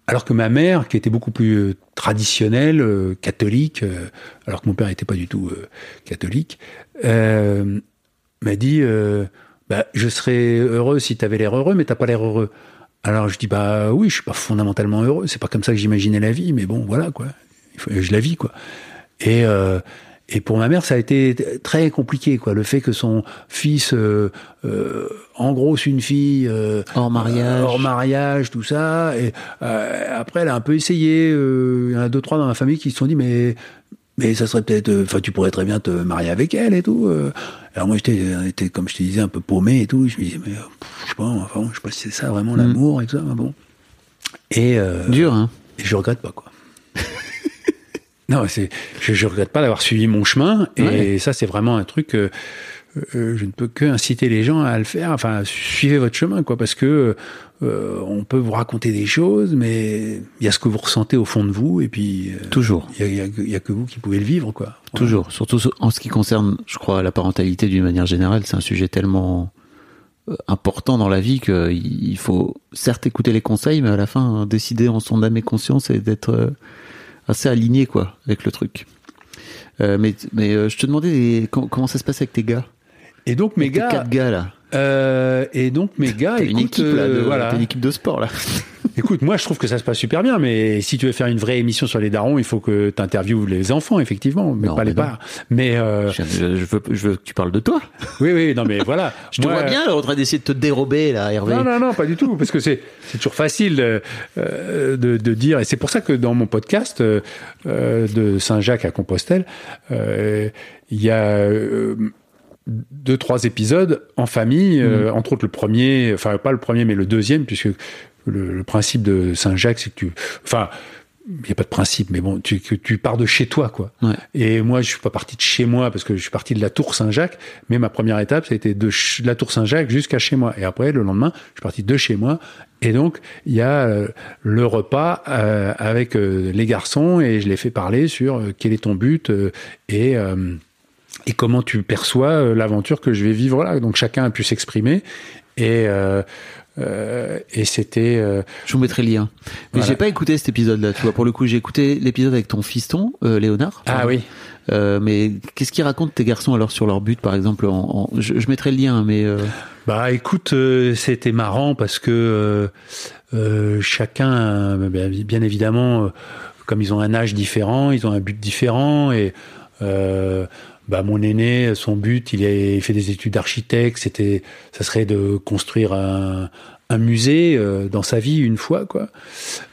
Alors que ma mère, qui était beaucoup plus euh, traditionnelle, euh, catholique, euh, alors que mon père n'était pas du tout catholique, m'a dit bah, Je serais heureux si tu avais l'air heureux, mais t'as pas l'air heureux. Alors je dis Bah oui, je suis pas fondamentalement heureux, c'est pas comme ça que j'imaginais la vie, mais bon, voilà quoi. Je la vis quoi. Et, et pour ma mère, ça a été très compliqué, quoi. Le fait que son fils euh, euh, engrosse une fille euh, Hors mariage. hors mariage, tout ça. Et euh, après, elle a un peu essayé. euh, Il y en a deux trois dans ma famille qui se sont dit, mais mais ça serait peut-être, euh, enfin, tu pourrais très bien te marier avec elle et tout. euh. Alors moi, j'étais, j'étais, comme je te disais, un peu paumé et tout. Je me disais, mais euh, je sais pas, enfin, je sais pas si c'est ça vraiment l'amour et tout ça. mais bon. Et euh, Dur, hein et je regrette pas quoi. *laughs* non, c'est je, je regrette pas d'avoir suivi mon chemin et Ouais. ça c'est vraiment un truc euh, euh, je ne peux que inciter les gens à le faire enfin suivez votre chemin quoi parce que euh, on peut vous raconter des choses mais il y a ce que vous ressentez au fond de vous et puis euh, Toujours. il y a, y que- il y a que vous qui pouvez le vivre quoi. Toujours. Surtout en ce qui concerne, je crois, la parentalité d'une manière générale, c'est un sujet tellement important dans la vie qu'il il faut certes écouter les conseils, mais à la fin décider en son âme et conscience et d'être assez aligné quoi avec le truc. Euh, mais mais euh, je te demandais les- com- comment ça se passe avec tes gars, Et donc mes Avec tes gars quatre gars là. euh, et donc mes *laughs* gars une équipe là, de, voilà. une équipe de sport là. Écoute, moi je trouve que ça se passe super bien, mais si tu veux faire une vraie émission sur les darons, il faut que tu interviewes les enfants, effectivement, mais Non, pas mais les parents. Mais euh, je, veux, je veux que tu parles de toi. oui, oui, non, mais voilà. *laughs* Je te Moi, vois bien là, en train d'essayer de te dérober là, Hervé. Non, non, non, pas du tout, parce que c'est c'est toujours facile euh, euh, de, de dire, et c'est pour ça que dans mon podcast euh, euh, de Saint-Jacques à Compostelle, euh, il y a deux, trois épisodes en famille, euh, entre autres le premier, enfin pas le premier, mais le deuxième, puisque le, le principe de Saint-Jacques, c'est que tu, enfin, il n'y a pas de principe, mais bon, tu, pars de chez toi, quoi. Ouais. Et moi, je suis pas parti de chez moi parce que je suis parti de la Tour Saint-Jacques, mais ma première étape, ça a été de la Tour Saint-Jacques jusqu'à chez moi. Et après, le lendemain, je suis parti de chez moi. Et donc, il y a euh, le repas euh, avec euh, les garçons et je les fais parler sur quel est ton but et et comment tu perçois l'aventure que je vais vivre là. Donc chacun a pu s'exprimer et euh, euh, et c'était euh, Je vous mettrai le lien. Mais Voilà. j'ai pas écouté cet épisode-là, tu vois. Pour le coup, j'ai écouté l'épisode avec ton fiston, euh, Léonard. ah Pardon. oui Euh, mais qu'est-ce qu'ils racontent tes garçons alors sur leur but, par exemple en, en- je, je mettrai le lien, mais euh, Bah écoute, euh, c'était marrant parce que euh, euh, chacun, euh, bien, bien évidemment, euh, comme ils ont un âge différent, ils ont un but différent et euh, bah mon aîné, son but, il, a, fait des études d'architecte, c'était, ça serait de construire un, musée euh, dans sa vie une fois quoi.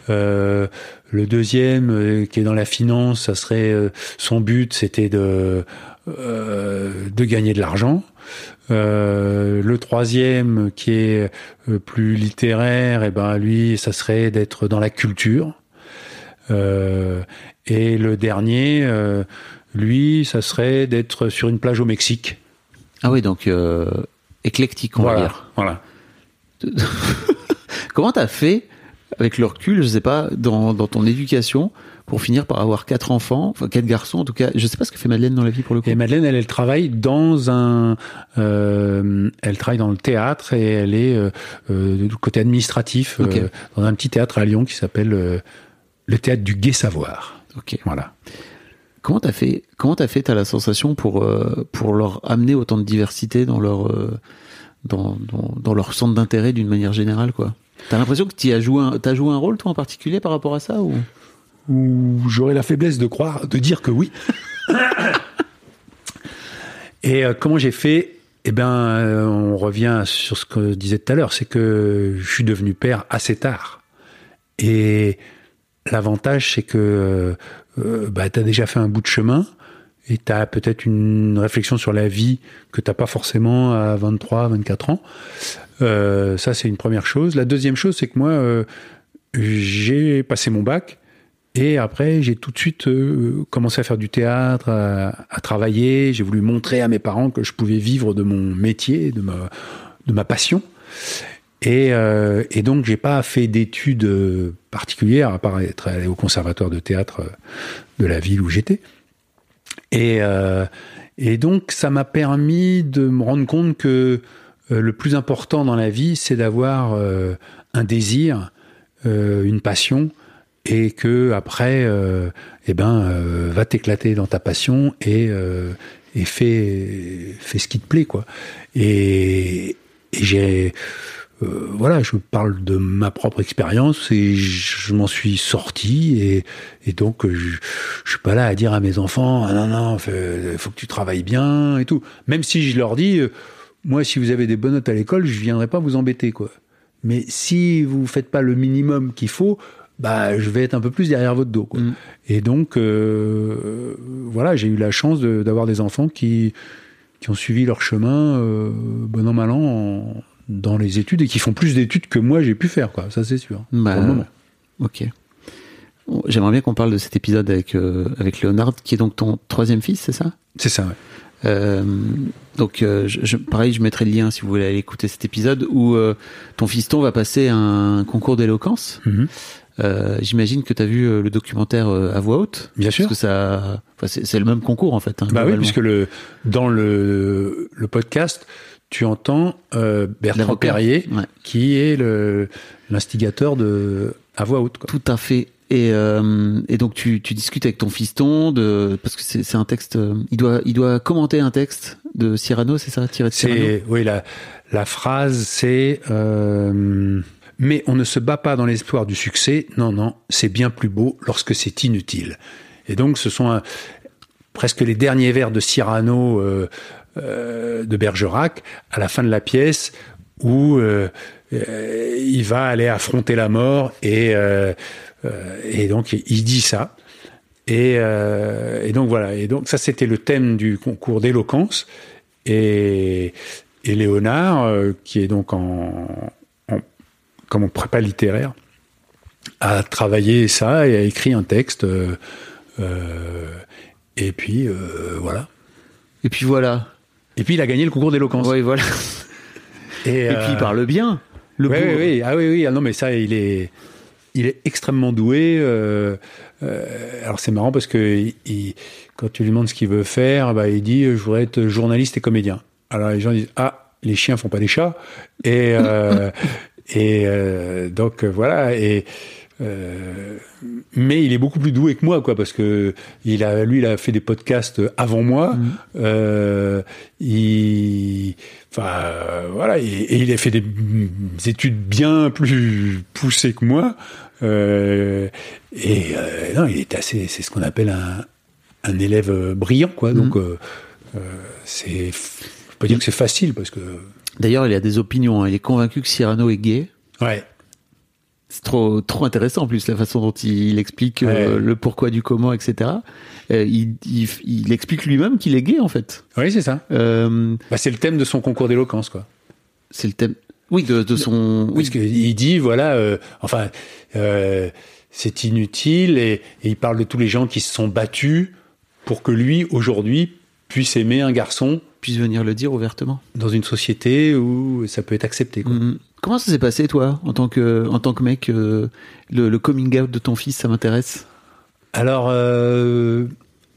Euh, le deuxième euh, qui est dans la finance, ça serait son but, c'était de de gagner de l'argent. Le troisième qui est plus littéraire, et ben lui, ça serait d'être dans la culture. Et le dernier, lui, ça serait d'être sur une plage au Mexique. ah oui, donc euh, éclectique, on va voilà, dire. voilà. *laughs* Comment t'as fait avec le recul, je sais pas, dans, dans ton éducation pour finir par avoir quatre enfants, enfin quatre garçons en tout cas. Je sais pas ce que fait Madeleine dans la vie pour le coup. Et Madeleine, elle, elle travaille dans un, euh, elle travaille dans le théâtre et elle est euh, euh, du côté administratif dans un petit théâtre à Lyon qui s'appelle le théâtre du Gai Savoir. Ok. Voilà. Comment t'as fait Comment t'as fait T'as la sensation pour euh, pour leur amener autant de diversité dans leur euh, dans, dans dans leur centre d'intérêt d'une manière générale quoi? T'as l'impression que tu as joué un, t'as joué un rôle toi en particulier par rapport à ça ou? J'aurais la faiblesse de croire, de dire que oui. *laughs* et euh, comment j'ai fait? Eh ben, on revient sur ce que je disais tout à l'heure, c'est que je suis devenu père assez tard. Et l'avantage, c'est que euh, bah, tu as déjà fait un bout de chemin et tu as peut-être une réflexion sur la vie que tu pas forcément à 23, 24 ans. Euh, ça, c'est une première chose. La deuxième chose, c'est que moi, euh, j'ai passé mon bac et après, j'ai tout de suite euh, commencé à faire du théâtre, à, travailler. J'ai voulu montrer à mes parents que je pouvais vivre de mon métier, de ma passion. Et, euh, et donc, j'ai pas fait d'études euh, particulières, à part être allé au conservatoire de théâtre euh, de la ville où j'étais. Et, euh, et donc, ça m'a permis de me rendre compte que le plus important dans la vie, c'est d'avoir un désir, une passion, et que après, euh, eh ben, va t'éclater dans ta passion et, fais, ce qui te plaît, quoi. Et j'ai, euh, voilà, je parle de ma propre expérience et je, je m'en suis sorti et, et donc euh, je, je suis pas là à dire à mes enfants, ah non non, faut, faut que tu travailles bien et tout. Même si je leur dis, euh, moi, si vous avez des bonnes notes à l'école, je viendrai pas vous embêter, quoi. Mais si vous faites pas le minimum qu'il faut, bah, je vais être un peu plus derrière votre dos. Quoi. Mm. Et donc, euh, voilà, j'ai eu la chance de- d'avoir des enfants qui, qui ont suivi leur chemin, euh, bon an, mal an, en- dans les études et qui font plus d'études que moi j'ai pu faire, quoi. Ça, c'est sûr. Bah, pour le moment. Ok. J'aimerais bien qu'on parle de cet épisode avec euh, avec Léonard, qui est donc ton troisième fils, c'est ça? C'est ça, ouais. Euh, donc, euh, je, je- pareil, je mettrai le lien si vous voulez aller écouter cet épisode où euh, ton fiston va passer un concours d'éloquence. Mhm. J'imagine que tu as vu le documentaire à voix haute. Bien sûr. Parce que ça, c'est le même concours en fait. hein, Bah oui, puisque le, dans le, le podcast, tu entends euh, Bertrand. Perrier, Ouais. qui est l'instigateur de à voix haute. Quoi. Tout à fait. Et, euh, et donc tu, tu discutes avec ton fiston de parce que c'est un texte. il doit il doit commenter un texte de Cyrano, c'est ça tiré de Cyrano? Oui la la phrase c'est euh, mais on ne se bat pas dans l'espoir du succès. Non non, c'est bien plus beau lorsque c'est inutile. Et donc ce sont presque les derniers vers de Cyrano euh, euh, de Bergerac à la fin de la pièce où euh, euh, il va aller affronter la mort et et donc il dit ça. Et, et donc voilà. Et donc ça c'était le thème du concours d'éloquence. Et, et Léonard, qui est donc en, en comme en prépa littéraire, a travaillé ça et a écrit un texte. et puis voilà. Et puis voilà. Et puis il a gagné le concours d'éloquence. Oui, voilà. *laughs* Et, Et puis il euh, parle bien. Le oui, pauvre. oui, oui. Ah oui, oui. Ah non, mais ça, il est, il est extrêmement doué. euh, euh, alors c'est marrant parce que il- il- quand tu lui demandes ce qu'il veut faire, bah, il dit je voudrais être journaliste et comédien. Alors les gens disent ah les chiens font pas des chats et *laughs* et donc voilà et euh, mais il est beaucoup plus doué que moi, quoi, parce que il a, lui, il a fait des podcasts avant moi. Euh, il, enfin, voilà, et, et il a fait des, des études bien plus poussées que moi. Euh, et non, il est assez, c'est ce qu'on appelle un, un élève brillant, quoi. Donc, euh, euh, c'est, faut pas dire que c'est facile, parce que, D'ailleurs, il a des opinions. hein. Il est convaincu que Cyrano est gay. ouais. C'est trop, trop intéressant en plus la façon dont il explique euh, Ouais. le pourquoi du comment, etc. Euh, il, il, il explique lui-même qu'il est gay en fait. Oui, c'est ça. Euh, Bah, c'est le thème de son concours d'éloquence, quoi. c'est le thème. Oui, de, de son. Parce qu'il dit, voilà, enfin, c'est inutile, et, et il parle de tous les gens qui se sont battus pour que lui, aujourd'hui, puisse aimer un garçon puisse venir le dire ouvertement. dans une société où ça peut être accepté. Quoi. Mhm. Comment ça s'est passé toi en tant que en tant que mec euh, le, le coming out de ton fils ça m'intéresse. Alors, euh,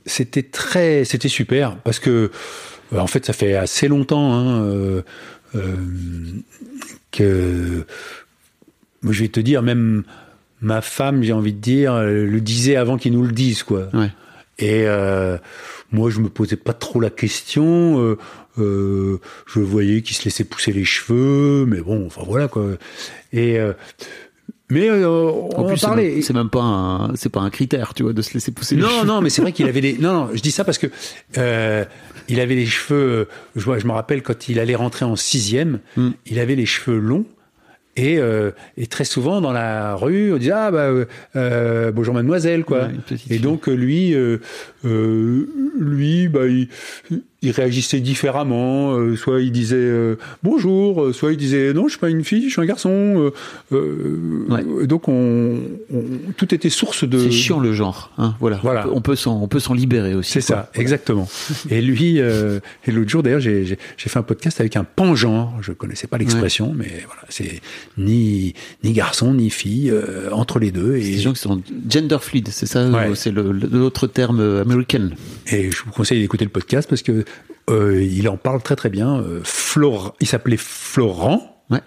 c'était très, c'était super parce que, euh, en fait, ça fait assez longtemps hein, que, je vais te dire, même ma femme, j'ai envie de dire, le disait avant qu'ils nous le disent, quoi. Ouais. Et euh, moi, je me posais pas trop la question. euh, euh, je voyais qu'il se laissait pousser les cheveux, mais bon, enfin voilà quoi. Et euh, mais euh, on En en plus, c'est parlait. même- c'est même pas un, c'est pas un critère, tu vois, de se laisser pousser les Non, cheveux. non, mais c'est vrai qu'il *laughs* avait les. Non, non, je dis ça parce que euh, il avait les cheveux. Je, vois- je me rappelle quand il allait rentrer en sixième, Hmm. il avait les cheveux longs. Et, euh, et très souvent dans la rue, on disait ah bah euh, bonjour mademoiselle quoi. Ouais, et donc lui, euh, euh, lui bah il, il réagissait différemment. euh, soit il disait euh, bonjour, euh, soit il disait non je suis pas une fille, je suis un garçon. euh, euh, Ouais. Donc on, on- tout était source de. C'est chiant le genre, hein, voilà. Voilà. On peut s'en, on peut s'en libérer aussi. C'est ça, exactement. et lui, euh, et l'autre jour d'ailleurs, j'ai fait un podcast avec un pangenre. Je connaissais pas l'expression, mais voilà, c'est ni ni garçon ni fille euh, entre les deux. Et, des gens qui sont gender fluid, c'est ça, Ouais. c'est l'autre terme et je vous conseille d'écouter le podcast parce que euh, il en parle très très bien. Euh, Flor- il s'appelait Florent. Ouais.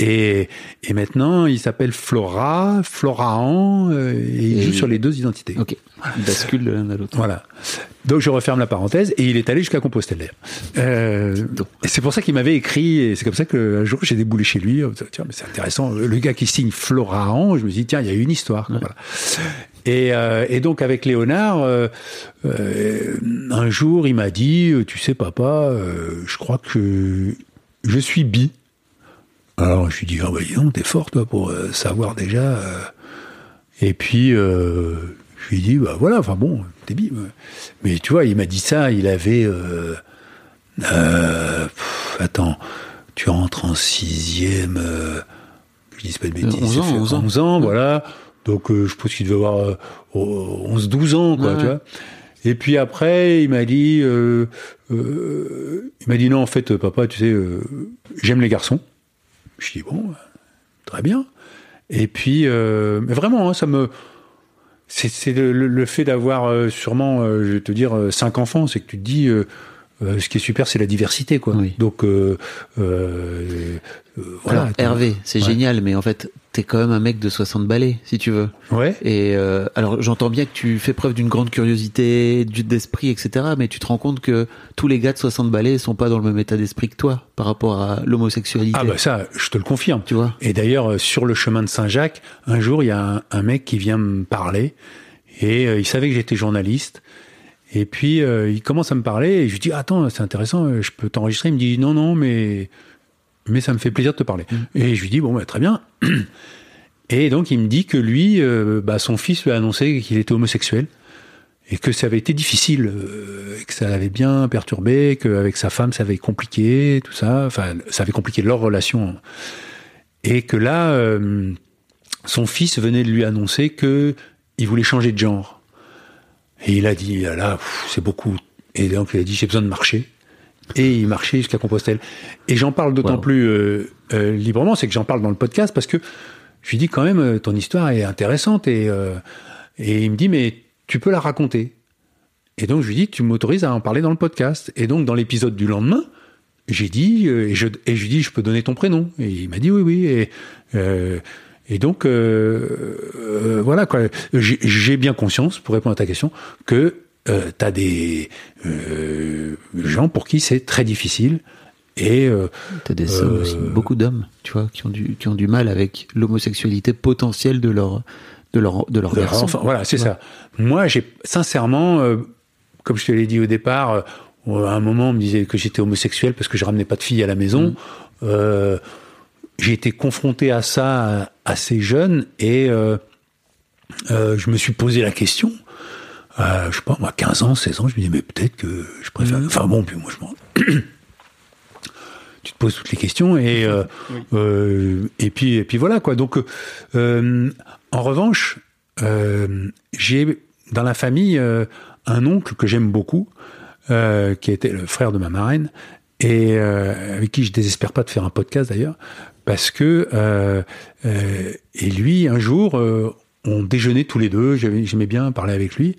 Et, et maintenant, il s'appelle Flora, Floraan, euh, et il Et joue sur les deux identités. Ok. Il bascule de l'un à l'autre. Voilà. Donc je referme la parenthèse et il est allé jusqu'à Compostelle. Euh, c'est pour ça qu'il m'avait écrit et c'est comme ça qu'un jour j'ai déboulé chez lui. Tiens, mais c'est intéressant. Le gars qui signe Floraan, je me suis dit tiens, il y a une histoire. voilà. Et, euh, et donc avec Léonard, euh, euh, un jour il m'a dit, tu sais papa, je crois que je suis bi. Alors je lui dis ah bah dis donc t'es fort toi pour savoir déjà. Et puis euh, je lui dis bah voilà enfin bon t'es bi. Mais tu vois il m'a dit ça il avait euh, euh, pff, attends tu rentres en sixième. Je dis pas de bêtises. 11 ça ans, fait 11 ans. 11 ans voilà. Donc euh, je pense qu'il devait avoir euh, 11-12 ans quoi Ouais, tu vois. Et puis après, il m'a dit, euh, euh, il m'a dit non, en fait, papa, tu sais, j'aime les garçons. Je dis bon, très bien. Et puis, mais vraiment, hein, ça me, c'est le, fait d'avoir sûrement, je vais te dire, cinq enfants, c'est que tu te dis, euh, ce qui est super, c'est la diversité, quoi. Oui. Donc, euh, euh, euh, voilà. Alors, Hervé, c'est Ouais. génial, mais en fait, t'es quand même un mec de 60 balais, si tu veux. Ouais. Et euh, alors, j'entends bien que tu fais preuve d'une grande curiosité, d'esprit, etc. Mais tu te rends compte que tous les gars de 60 balais sont pas dans le même état d'esprit que toi par rapport à l'homosexualité. Ah bah ça, je te le confirme. Tu vois Et d'ailleurs, euh, sur le chemin de Saint-Jacques, un jour, il y a un, un mec qui vient me parler et euh, il savait que j'étais journaliste. Et puis, euh, il commence à me parler et je lui dis, attends, c'est intéressant, je peux t'enregistrer? Il me dit, non, non, mais, mais ça me fait plaisir de te parler. Et je lui dis, bon, bah, très bien. *clears throat* Et donc, il me dit que lui, euh, bah, son fils lui a annoncé qu'il était homosexuel et que ça avait été difficile, euh, et que ça l'avait bien perturbé, qu'avec sa femme, ça avait compliqué, tout ça. Enfin, ça avait compliqué leur relation. Et que là, euh, son fils venait de lui annoncer que il voulait changer de genre. Et il a dit, ah là, pff, c'est beaucoup. Et donc, il a dit, j'ai besoin de marcher. Et il marchait jusqu'à Compostelle. Et j'en parle d'autant Wow. plus euh, euh, librement, c'est que j'en parle dans le podcast parce que je lui dis quand même, euh, ton histoire est intéressante. Et, euh, et il me dit, mais tu peux la raconter. Et donc, je lui dis, tu m'autorises à en parler dans le podcast. Et donc, dans l'épisode du lendemain, j'ai dit, et je, et je lui dis, je peux donner ton prénom. Et il m'a dit oui, oui. Et, et donc, voilà, quoi. J'ai bien conscience, pour répondre à ta question, que euh, tu as des euh, gens pour qui c'est très difficile. Et euh, T'as des hommes Euh, aussi, beaucoup d'hommes, tu vois, qui ont du qui ont du mal avec l'homosexualité potentielle de leur de leur de leur de garçon. enfant. Voilà, c'est ça. Moi, j'ai sincèrement, euh, comme je te l'ai dit au départ, euh, à un moment, on me disait que j'étais homosexuel parce que je ramenais pas de filles à la maison. Mm. Euh, j'ai été confronté à ça assez jeune et euh, euh, je me suis posé la question. Euh, je sais pas, moi, 15 ans, 16 ans, je me dis, mais peut-être que je préfère. Mm. Enfin bon, puis moi, je m'en. *coughs* tu te poses toutes les questions et euh, euh, et puis et puis voilà quoi. Donc euh, en revanche, euh, j'ai dans la famille euh, un oncle que j'aime beaucoup, euh, qui était le frère de ma marraine et euh, avec qui je désespère pas de faire un podcast d'ailleurs, parce que euh, euh, et lui un jour euh, on déjeunait tous les deux, j'aimais bien parler avec lui,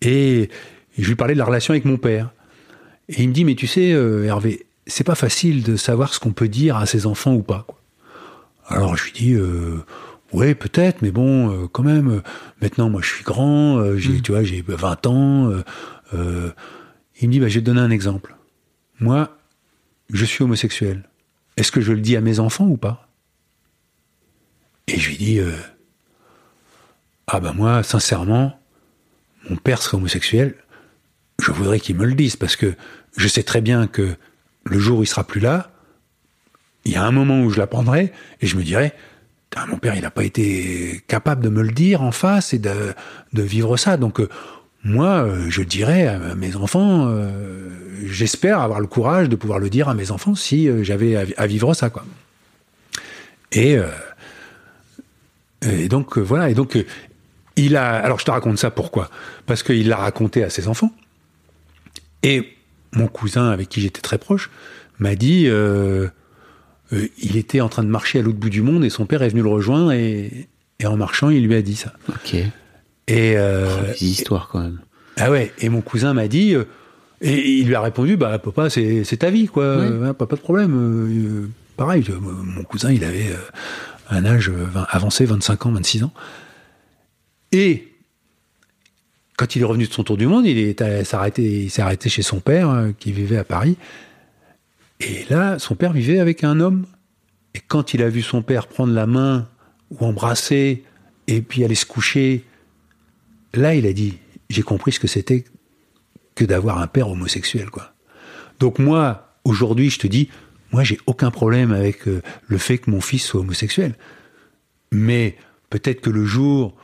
et je lui parlais de la relation avec mon père. Et il me dit, mais tu sais, euh, Hervé, c'est pas facile de savoir ce qu'on peut dire à ses enfants ou pas. quoi. Alors je lui dis, euh, ouais, peut-être, mais bon, euh, quand même, euh, maintenant, moi, je suis grand, j'ai, tu vois, j'ai 20 ans. euh, euh, il me dit, bah, je vais te donner un exemple. Moi, je suis homosexuel. Est-ce que je le dis à mes enfants ou pas? Et je lui dis, euh, ah ben moi, sincèrement, mon père serait homosexuel, je voudrais qu'il me le dise, parce que je sais très bien que le jour où il sera plus là, il y a un moment où je l'apprendrai, et je me dirai, mon père, il n'a pas été capable de me le dire en face et de, vivre ça. Donc, euh, moi, euh, je dirais à mes enfants, euh, j'espère avoir le courage de pouvoir le dire à mes enfants si j'avais à, vi- à vivre ça, quoi. Et, et donc, voilà. Et donc, il a. Alors, je te raconte ça pourquoi? Parce qu'il l'a raconté à ses enfants. Et mon cousin, avec qui j'étais très proche, m'a dit euh, euh, il était en train de marcher à l'autre bout du monde et son père est venu le rejoindre et, et en marchant, il lui a dit ça. Ok. Et, euh, Des histoires quand même. ah ouais, et mon cousin m'a dit, euh, et il lui a répondu, bah papa, c'est ta vie, quoi, pas, pas de problème. pareil, mon cousin, il avait un âge avancé, 25 ans, 26 ans. Et quand il est revenu de son tour du monde, il s'est arrêté, arrêté chez son père, euh, qui vivait à Paris. Et là, son père vivait avec un homme. Et quand il a vu son père prendre la main ou embrasser et puis aller se coucher, là, il a dit j'ai compris ce que c'était que d'avoir un père homosexuel. Donc moi, aujourd'hui, je te dis, moi, j'ai aucun problème avec euh, le fait que mon fils soit homosexuel. Mais peut-être que le jour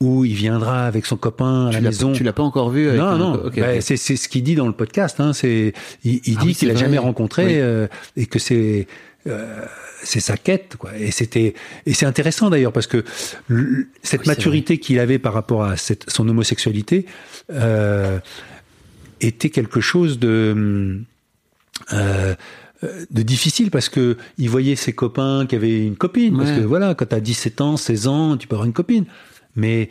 où il viendra avec son copain à Tu la maison, Tu l'as pas encore vu avec non, un- non, ok, bah, c'est c'est ce qu'il dit dans le podcast. Hein, c'est, il, il Ah dit oui, qu'il a jamais rencontré Oui. euh, et que c'est euh, c'est sa quête. Quoi. Et c'était et c'est intéressant d'ailleurs parce que cette Oui, maturité qu'il avait par rapport à cette, son homosexualité euh, était quelque chose de euh, de difficile parce que il voyait ses copains qui avaient une copine parce que voilà quand t'as 17 ans 16 ans tu peux avoir une copine mais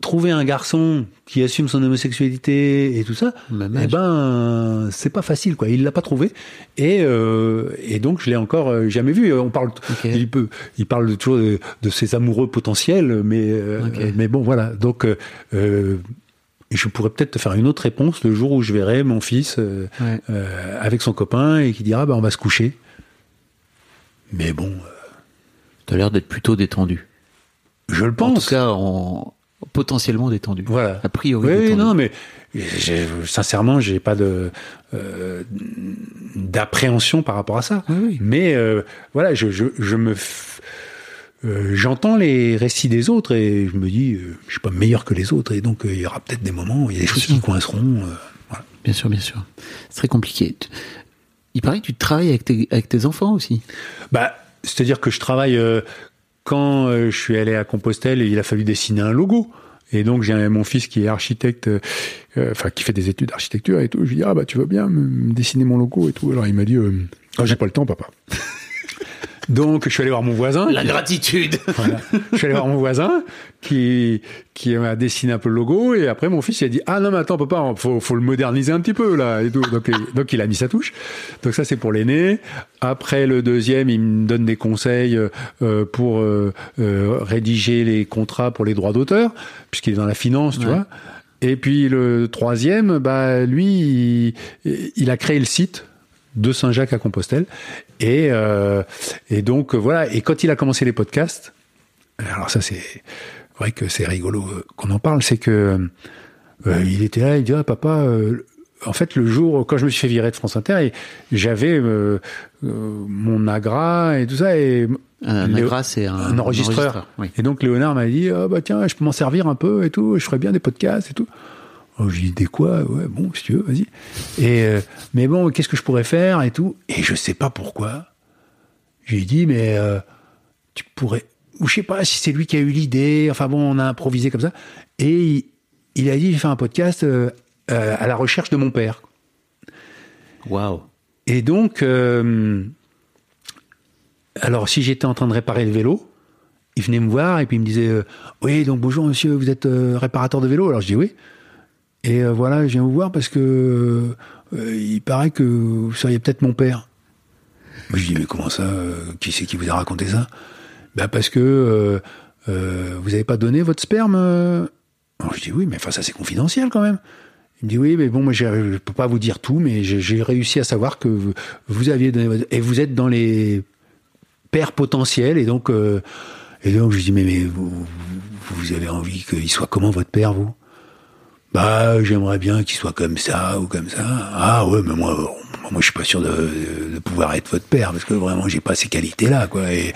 trouver un garçon qui assume son homosexualité et tout ça Même eh ben c'est pas facile quoi. Il l'a pas trouvé. Et euh, et donc je l'ai encore euh, jamais vu. On parle il peut il parle toujours de, de ses amoureux potentiels mais euh, mais bon voilà. Donc euh, je pourrais peut-être te faire une autre réponse le jour où je verrai mon fils euh, Ouais. euh, avec son copain et qui dira bah on va se coucher. Mais bon, euh, T'as l'air d'être plutôt détendu. Je le En pense. tout cas, en... potentiellement détendu. voilà. A priori. Oui, détendu. non, mais sincèrement, j'ai pas de euh, d'appréhension par rapport à ça. Oui, oui. Mais euh, voilà, je, je, je me f- euh, j'entends les récits des autres et je me dis, je suis pas meilleur que les autres et donc il y aura peut-être des moments où il y a des choses sûr. qui coinceront. voilà. Bien sûr, bien sûr. C'est très compliqué. Il paraît que tu travailles avec tes, avec tes enfants aussi. Bah, c'est-à-dire que je travaille quand euh, je suis allé à Compostelle il a fallu dessiner un logo. Et donc j'ai mon fils qui est architecte, euh, euh, enfin qui fait des études d'architecture et tout. Je lui dis ah bah tu veux bien dessiner mon logo et tout? Alors il m'a dit euh, Ah, j'ai pas le temps papa. Donc je suis allé voir mon voisin. La gratitude. *laughs* Voilà. Je suis allé voir mon voisin qui qui m'a dessiné un peu le logo et après mon fils il a dit ah non mais attends papa faut faut le moderniser un petit peu là et tout donc il- donc il a mis sa touche donc ça c'est pour l'aîné après le deuxième il me donne des conseils euh, euh, pour euh, euh, rédiger les contrats pour les droits d'auteur puisqu'il est dans la finance tu Ouais. vois et puis le troisième bah lui il, il a créé le site de Saint-Jacques à Compostelle. Et, euh, et donc, euh, voilà. Et quand il a commencé les podcasts, alors ça, c'est vrai que c'est rigolo euh, qu'on en parle, c'est que euh, il était là, il dit, ah, papa, euh, en fait, le jour, quand je me suis fait virer de France Inter, j'avais mon agra et tout ça, et Un agra, c'est un, un enregistreur. oui. Et donc Léonard m'a dit ah bah tiens je peux m'en servir un peu et tout je ferais bien des podcasts et tout. Oh, j'ai dit des quoi? Ouais bon si tu veux vas-y. Et euh, mais bon qu'est-ce que je pourrais faire et tout? Et je sais pas pourquoi. J'ai dit mais euh, tu pourrais ou je sais pas si c'est lui qui a eu l'idée enfin bon on a improvisé comme ça et il, il a dit j'ai fait un podcast euh, à la recherche de mon père. Waouh. Et donc, alors si j'étais en train de réparer le vélo, il venait me voir et puis il me disait Oui, donc bonjour monsieur, vous êtes réparateur de vélo? Alors je dis oui. Et euh, voilà, je viens vous voir parce que euh, il paraît que vous seriez peut-être mon père. Moi, je dis Mais comment ça euh, Qui c'est qui vous a raconté ça? Ben parce que vous n'avez pas donné votre sperme Alors je dis Oui, mais enfin, ça c'est confidentiel quand même. Il me dit oui, mais bon, moi je peux pas vous dire tout, mais j'ai réussi à savoir que vous, aviez donné votre- et vous êtes dans les pères potentiels et donc euh, et donc je dis mais mais vous- vous avez envie qu'il soit comment votre père vous? Bah j'aimerais bien qu'il soit comme ça ou comme ça. Ah ouais, mais moi moi je suis pas sûr de, de pouvoir être votre père parce que vraiment j'ai pas ces qualités là quoi. Et,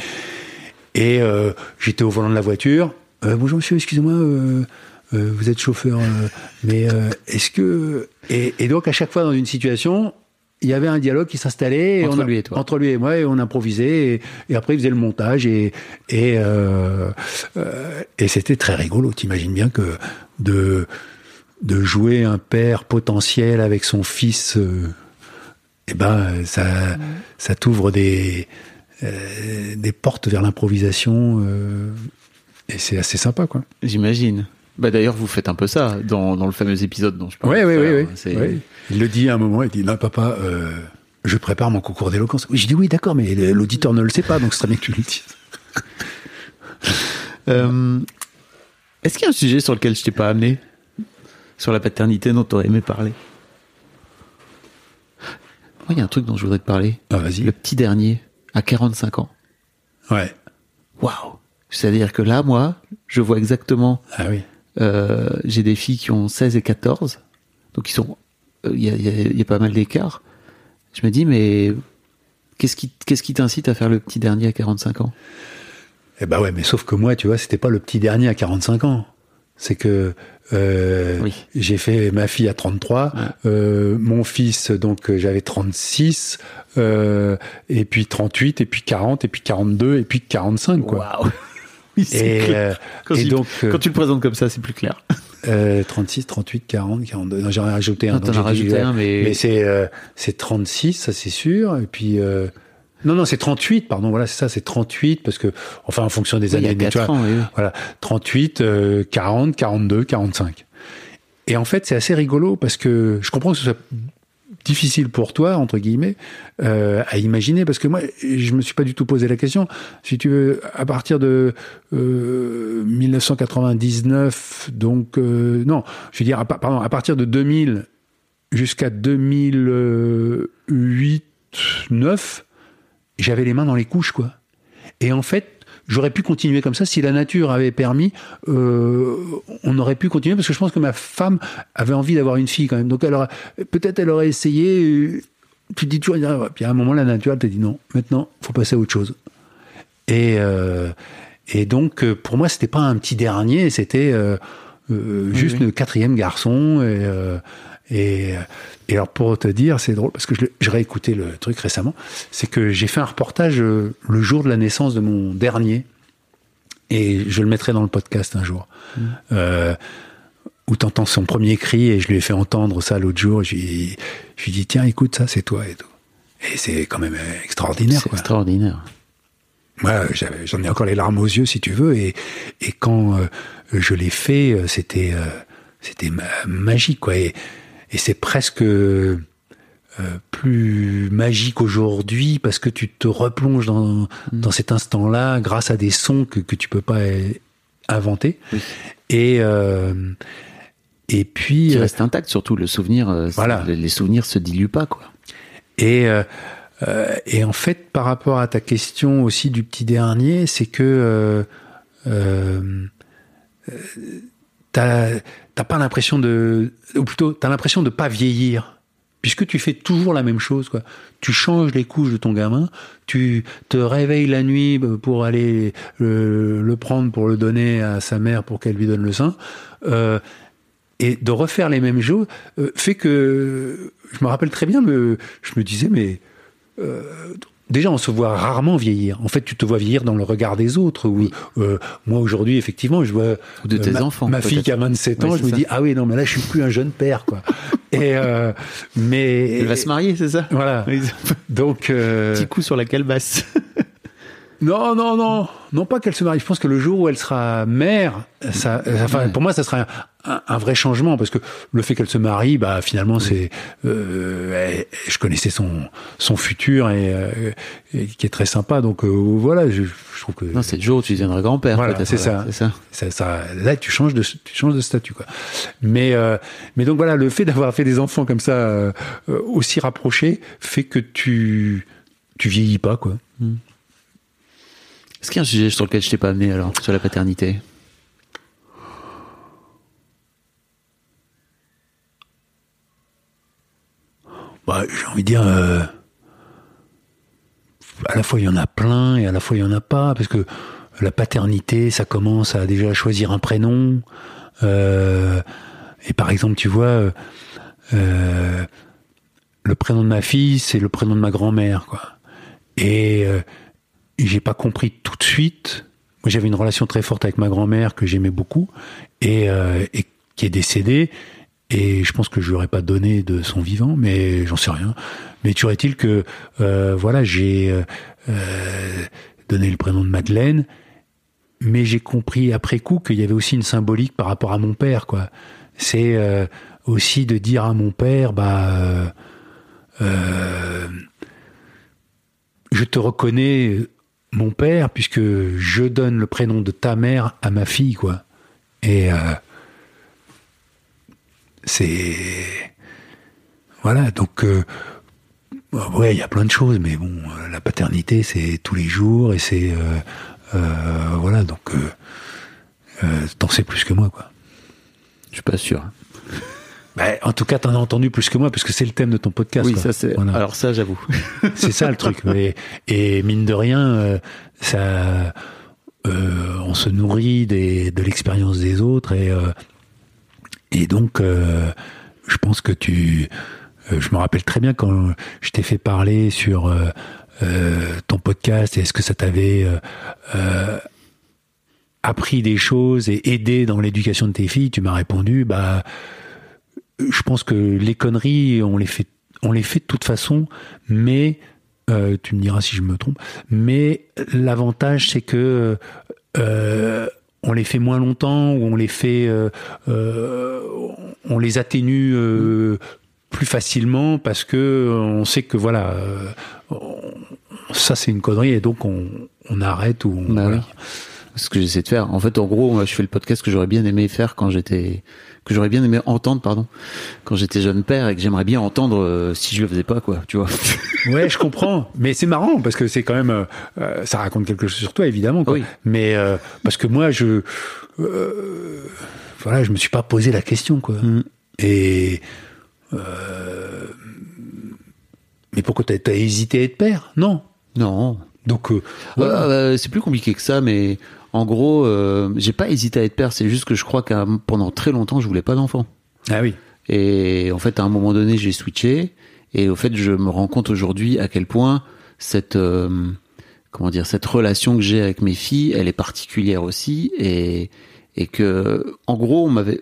et euh, j'étais au volant de la voiture. Euh, bonjour monsieur, excusez-moi, euh, vous êtes chauffeur, mais est-ce que et, et donc à chaque fois dans une situation, il y avait un dialogue qui s'installait Entre on a- lui et toi. entre lui et moi et on improvisait et, et après il faisait le montage et et et c'était très rigolo. T'imagines bien que de de jouer un père potentiel avec son fils, euh, eh ben ça ça t'ouvre des euh, des portes vers l'improvisation euh, et c'est assez sympa quoi. J'imagine. Bah d'ailleurs, vous faites un peu ça dans, dans le fameux épisode dont je parle. Oui, oui, oui, oui. Il le dit à un moment, il dit non papa, je prépare mon concours d'éloquence. Oui, j'ai dit oui d'accord, mais l'auditeur ne le sait pas, donc ce serait bien que tu le dises. Est-ce qu'il y a un sujet sur lequel je t'ai pas amené? Sur la paternité dont tu aurais aimé parler Moi, il y a un truc dont je voudrais te parler. Ah vas-y. Le petit dernier, à 45 ans. Ouais. Waouh C'est-à-dire que là, moi, je vois exactement... Ah oui. euh, J'ai des filles qui ont 16 et 14. Donc, ils sont... euh, Il y, y a- il y a pas mal d'écart. Je me dis, mais... Qu'est-ce qui qu'est-ce qui t'incite à faire le petit dernier à 45 ans? Eh ben ouais, mais sauf que moi, tu vois, c'était pas le petit dernier à 45 ans. C'est que euh, Oui. j'ai fait ma fille à 33, euh, mon fils, donc euh, j'avais 36, euh, et puis 38, et puis 40, et puis 42, et puis 45, quoi. Waouh *laughs* Oui, c'est Et, clair. euh, Quand, et tu- donc, euh, quand tu le présentes comme ça, c'est plus clair. *laughs* euh, 36, 38, 40, 42. Non, j'en ai rajouté un. As j'ai rajouté un, mais- mais c'est euh, c'est 36, ça c'est sûr. Et puis non, non, c'est 38. Pardon, voilà, c'est ça, c'est 38 parce que enfin en fonction des Oui, il y a années, tu vois, ans, oui, voilà, 38, euh, 40, 42, 45. Et en fait, c'est assez rigolo parce que je comprends que ce soit difficile pour toi entre guillemets euh, à imaginer parce que moi je me suis pas du tout posé la question si tu veux à partir de euh, 1999 donc euh, non je veux dire à, pa- pardon à partir de 2000 jusqu'à 2008 9 j'avais les mains dans les couches quoi. Et en fait j'aurais pu continuer comme ça si la nature avait permis euh, on aurait pu continuer parce que je pense que ma femme avait envie d'avoir une fille quand même. Donc peut-être elle aurait essayé euh, tu te dis toujours puis à un moment la nature elle te dit non maintenant faut passer à autre chose. Et euh, et donc pour moi c'était pas un petit dernier c'était euh, juste le quatrième garçon et et, et alors pour te dire, c'est drôle parce que je, je réécouté le truc récemment, c'est que j'ai fait un reportage euh, le jour de la naissance de mon dernier et je le mettrai dans le podcast un jour. Euh, où t'entends son premier cri et je lui ai fait entendre ça l'autre jour. Je lui, je lui ai dit tiens écoute ça c'est toi et tout. Et c'est quand même euh, extraordinaire. C'est extraordinaire. Moi, j'en ai encore les larmes aux yeux, si tu veux. Et, et quand euh, je l'ai fait, c'était euh, c'était ma- magique, quoi. Et, et c'est presque euh, plus magique aujourd'hui parce que tu te replonges dans, dans cet instant-là grâce à des sons que, que tu peux pas euh, inventer. Et euh, et puis Qui euh, reste intact, surtout le souvenir. Voilà. Les souvenirs se diluent pas, quoi. Et, euh, et en fait, par rapport à ta question aussi du petit dernier, c'est que euh, t'as pas l'impression de, ou plutôt t'as l'impression de pas vieillir, puisque tu fais toujours la même chose. Quoi. Tu changes les couches de ton gamin, tu te réveilles la nuit pour aller le, prendre pour le donner à sa mère pour qu'elle lui donne le sein. Euh, et de refaire les mêmes choses euh, fait que je me rappelle très bien, je me disais, mais euh, déjà on se voit rarement vieillir. En fait, tu te vois vieillir dans le regard des autres. Ou euh, moi aujourd'hui, effectivement, je vois Ou de tes ma, enfants, ma fille qui a 27 ans, je me ça. dis ah oui non mais là je suis plus un jeune père quoi. *laughs* et euh, mais Elle va se marier, c'est ça? Voilà. Donc euh, Petit coup sur la calebasse. *laughs* Non, non, non, non pas qu'elle se marie. Je pense que le jour où elle sera mère, ça, enfin, pour moi, ça sera un, un, vrai changement parce que le fait qu'elle se marie, bah finalement, c'est, euh, je connaissais son son futur et, euh, et, qui est très sympa. Donc euh, voilà, je, je, trouve que non, c'est le jour où tu deviendras grand-père. Voilà, c'est ça. ça. ça. Ça, Là, tu changes de tu changes de statut quoi. Mais euh, mais donc voilà, le fait d'avoir fait des enfants comme ça euh, aussi rapprochés fait que tu tu vieillis pas quoi. Mm. Est-ce qu'il y a un sujet sur lequel je t'ai pas amené alors, sur la paternité? Bah, J'ai envie de dire, euh, à la fois il y en a plein et à la fois il y en a pas, parce que la paternité, ça commence à déjà choisir un prénom. Euh, et par exemple, tu vois, euh, le prénom de ma fille, c'est le prénom de ma grand-mère, quoi. Et j'ai pas compris tout de suite. Moi, j'avais une relation très forte avec ma grand-mère que j'aimais beaucoup et, euh, et, qui est décédée. Et je pense que je lui aurais pas donné de son vivant, mais j'en sais rien. Mais tu est-il que euh, voilà, j'ai euh, euh, donné le prénom de Madeleine, mais j'ai compris après coup qu'il y avait aussi une symbolique par rapport à mon père, quoi. C'est euh, aussi de dire à mon père, bah, je te reconnais mon père, puisque je donne le prénom de ta mère à ma fille, quoi. Et euh, c'est voilà, donc euh, ouais, il y a plein de choses, mais bon, la paternité, c'est tous les jours et c'est euh, voilà, donc t'en sais plus que moi, quoi. Je suis pas sûr. Bah, en tout cas, t'en as entendu plus que moi, parce que c'est le thème de ton podcast. Oui, ça c'est. Alors ça, j'avoue. *laughs* c'est ça le truc. Mais, et mine de rien, euh, ça, euh, on se nourrit des, de l'expérience des autres et euh, et donc, je pense que tu. Je me rappelle très bien quand je t'ai fait parler sur ton podcast. Est-ce que ça t'avait appris des choses et aidé dans l'éducation de tes filles Tu m'as répondu, bah je pense que les conneries, on les fait, on les fait de toute façon, mais euh, tu me diras si je me trompe. Mais l'avantage, c'est que euh, on les fait moins longtemps ou on les fait, euh, on les atténue plus facilement parce que on sait que voilà, ça c'est une connerie et donc on, arrête ou on, bah ce que j'essaie de faire. En fait, en gros, je fais le podcast que j'aurais bien aimé faire quand j'étais, que j'aurais bien aimé entendre, pardon, quand j'étais jeune père et que j'aimerais bien entendre euh, si je le faisais pas, quoi, tu vois. *laughs* ouais, je comprends. Mais c'est marrant parce que c'est quand même, euh, euh, ça raconte quelque chose sur toi, évidemment, quoi. Oui. Mais parce que moi, je, voilà, je me suis pas posé la question, quoi. Mm. Et mais pourquoi t'as as hésité à être père? Non. Non. Donc, c'est plus compliqué que ça, mais en gros, euh, j'ai pas hésité à être père. C'est juste que je crois que pendant très longtemps, je voulais pas d'enfant. Ah oui. Et en fait, à un moment donné, j'ai switché. Et au fait, je me rends compte aujourd'hui à quel point cette euh, comment dire cette relation que j'ai avec mes filles, elle est particulière aussi. Et et que en gros, on m'avait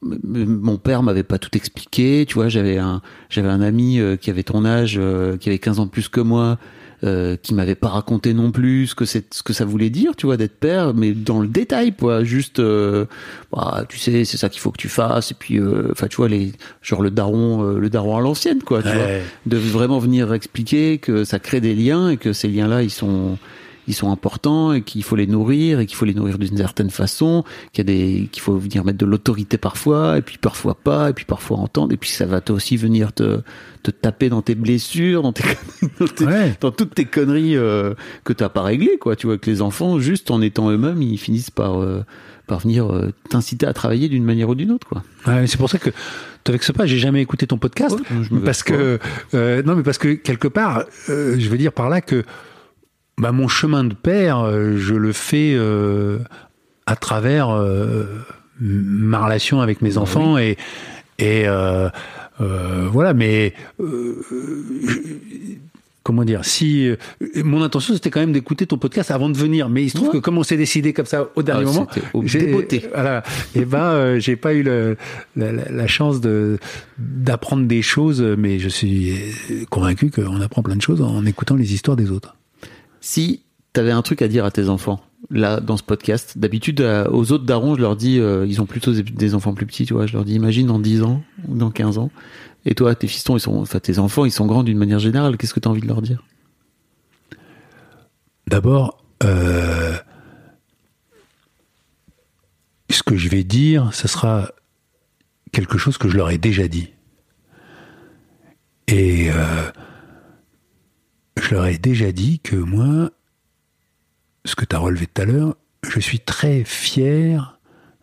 mon père m'avait pas tout expliqué, tu vois, j'avais un j'avais un ami euh, qui avait ton âge, qui avait 15 ans de plus que moi, euh, qui m'avait pas raconté non plus ce que c'est ce que ça voulait dire tu vois d'être père mais dans le détail quoi. Juste euh, bah, tu sais c'est ça qu'il faut que tu fasses et puis euh, enfin tu vois les genre le daron euh, le daron à l'ancienne quoi tu vois. De vraiment venir expliquer que ça crée des liens et que ces liens là ils sont ils sont importants et qu'il faut les nourrir et qu'il faut les nourrir d'une certaine façon, qu'il y a des qu'il faut venir mettre de l'autorité parfois et puis parfois pas et puis parfois entendre et puis ça va aussi venir te te taper dans tes blessures, dans tes, *laughs* dans, toutes tes conneries euh, que t'as pas réglées quoi. Tu vois que les enfants juste en étant eux-mêmes, ils finissent par euh, par venir euh, t'inciter à travailler d'une manière ou d'une autre quoi. Ouais, c'est pour ça que avec ce pas, j'ai jamais écouté ton podcast parce que euh, non mais parce que quelque part, je veux dire par là que bah, mon chemin de père, euh, je le fais euh, à travers euh, ma relation avec mes bah enfants et et voilà. Mais comment dire Si mon intention c'était quand même d'écouter ton podcast avant de venir, mais il se trouve que comme on s'est décidé comme ça au dernier ah, moment, j'ai voilà, et ben j'ai pas eu le, la, la, chance de d'apprendre des choses, mais je suis convaincu qu'on apprend plein de choses en écoutant les histoires des autres. Si t'avais un truc à dire à tes enfants là dans ce podcast. D'habitude, euh, aux autres darons, je leur dis, euh, ils ont plutôt des, enfants plus petits, tu vois. Je leur dis, imagine dans 10 ans ou dans 15 ans. Et toi, tes fistons, ils sont, enfin tes enfants, ils sont grands d'une manière générale. Qu'est-ce que tu as envie de leur dire? D'abord, euh, ce que je vais dire, ce sera quelque chose que je leur ai déjà dit. Et je leur ai déjà dit que moi, ce que tu as relevé tout à l'heure, je suis très fier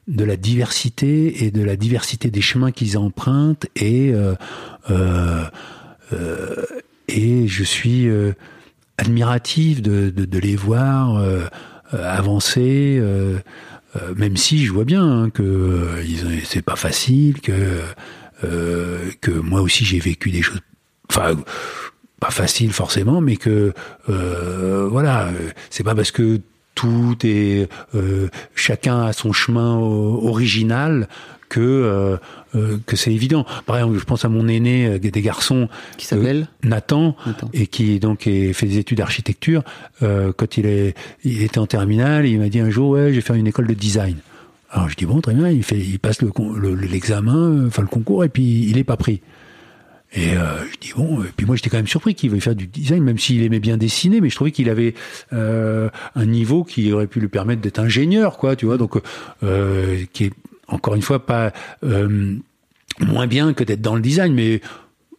de la diversité et de la diversité des chemins qu'ils empruntent et euh, euh, euh, et je suis admiratif de, les voir avancer même si je vois bien hein, que c'est pas facile que que moi aussi j'ai vécu des choses enfin pas facile forcément, mais que euh, voilà, euh, c'est pas parce que tout est euh, chacun a son chemin o- original que euh, euh, que c'est évident. Par exemple, je pense à mon aîné euh, des garçons Qui s'appelle euh, Nathan, Nathan. et qui donc est- fait des études d'architecture. Euh, quand il est il était en terminale, il m'a dit un jour ouais, je vais faire une école de design. Alors je dis bon très bien, il fait il passe le le- l'examen, euh, enfin le concours et puis il est pas pris. Et euh, je dis bon, et puis moi j'étais quand même surpris qu'il veuille faire du design, même s'il aimait bien dessiner, mais je trouvais qu'il avait euh, un niveau qui aurait pu lui permettre d'être ingénieur, quoi, tu vois, donc euh, qui est encore une fois pas moins bien que d'être dans le design, mais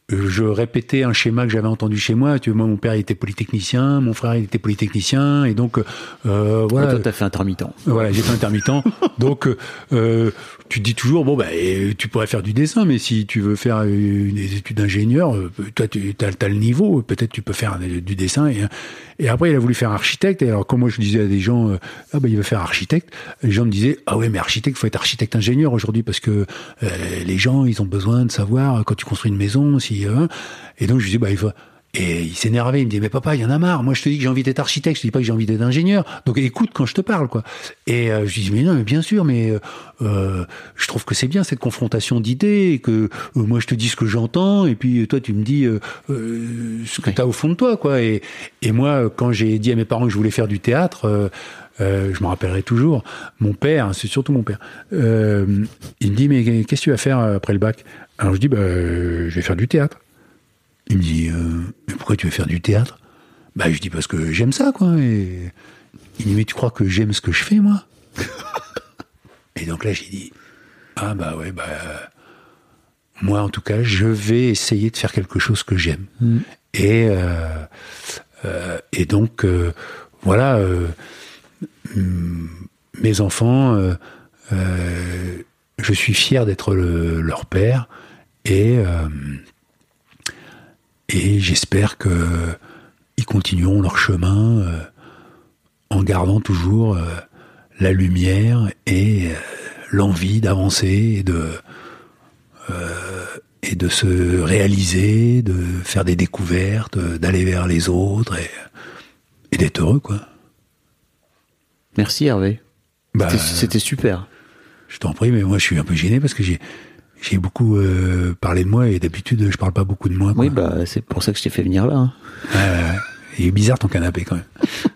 je répétais un schéma que j'avais entendu chez moi. Tu vois, moi, mon père il était polytechnicien, mon frère il était polytechnicien, et donc euh, voilà. Toi, t'as fait intermittent. Voilà, j'étais intermittent. *laughs* Donc, euh, euh, tu te dis toujours, bon, bah, tu pourrais faire du dessin, mais si tu veux faire des études d'ingénieur, euh, toi, tu as, le niveau, peut-être tu peux faire du dessin. Et, et après, il a voulu faire architecte. Et alors, quand moi, je disais à des gens, euh, ah, bah, il veut faire architecte, les gens me disaient, ah ouais, mais architecte, faut être architecte-ingénieur aujourd'hui, parce que euh, les gens, ils ont besoin de savoir, quand tu construis une maison, si... euh, et donc, je disais, bah, il faut... Et il s'énervait, il me dit mais papa, il y en a marre. Moi, je te dis que j'ai envie d'être architecte, je te dis pas que j'ai envie d'être ingénieur. Donc écoute quand je te parle, quoi. Et euh, je dis mais non, mais bien sûr, mais euh, euh, je trouve que c'est bien cette confrontation d'idées, et que euh, moi je te dis ce que j'entends, et puis toi tu me dis ce que tu as au fond de toi, quoi. Et, et moi, quand j'ai dit à mes parents que je voulais faire du théâtre. Euh, euh, je me rappellerai toujours. Mon père, c'est surtout mon père. euh, il me dit mais qu'est-ce que tu vas faire après le bac? Alors je dis bah euh, je vais faire du théâtre. Il me dit, euh, mais pourquoi tu veux faire du théâtre? Bah, je dis parce que j'aime ça, quoi. Et il me dit, mais tu crois que j'aime ce que je fais, moi? *laughs* Et donc là, j'ai dit, ah bah ouais, bah moi, en tout cas, je vais essayer de faire quelque chose que j'aime. Et euh, euh, et donc euh, voilà, euh, mes enfants, euh, euh, je suis fier d'être le- leur père et euh, j'espère que ils continueront leur chemin euh, en gardant toujours euh, la lumière et euh, l'envie d'avancer et de euh, et de se réaliser, de faire des découvertes, d'aller vers les autres et, et d'être heureux quoi. Merci Hervé. Bah, C'était- super. je t'en prie, mais moi je suis un peu gêné parce que j'ai j'ai beaucoup euh, parlé de moi et d'habitude je parle pas beaucoup de moi. quoi. Oui, bah c'est pour ça que je t'ai fait venir là. hein. Il est bizarre ton canapé quand même. *laughs*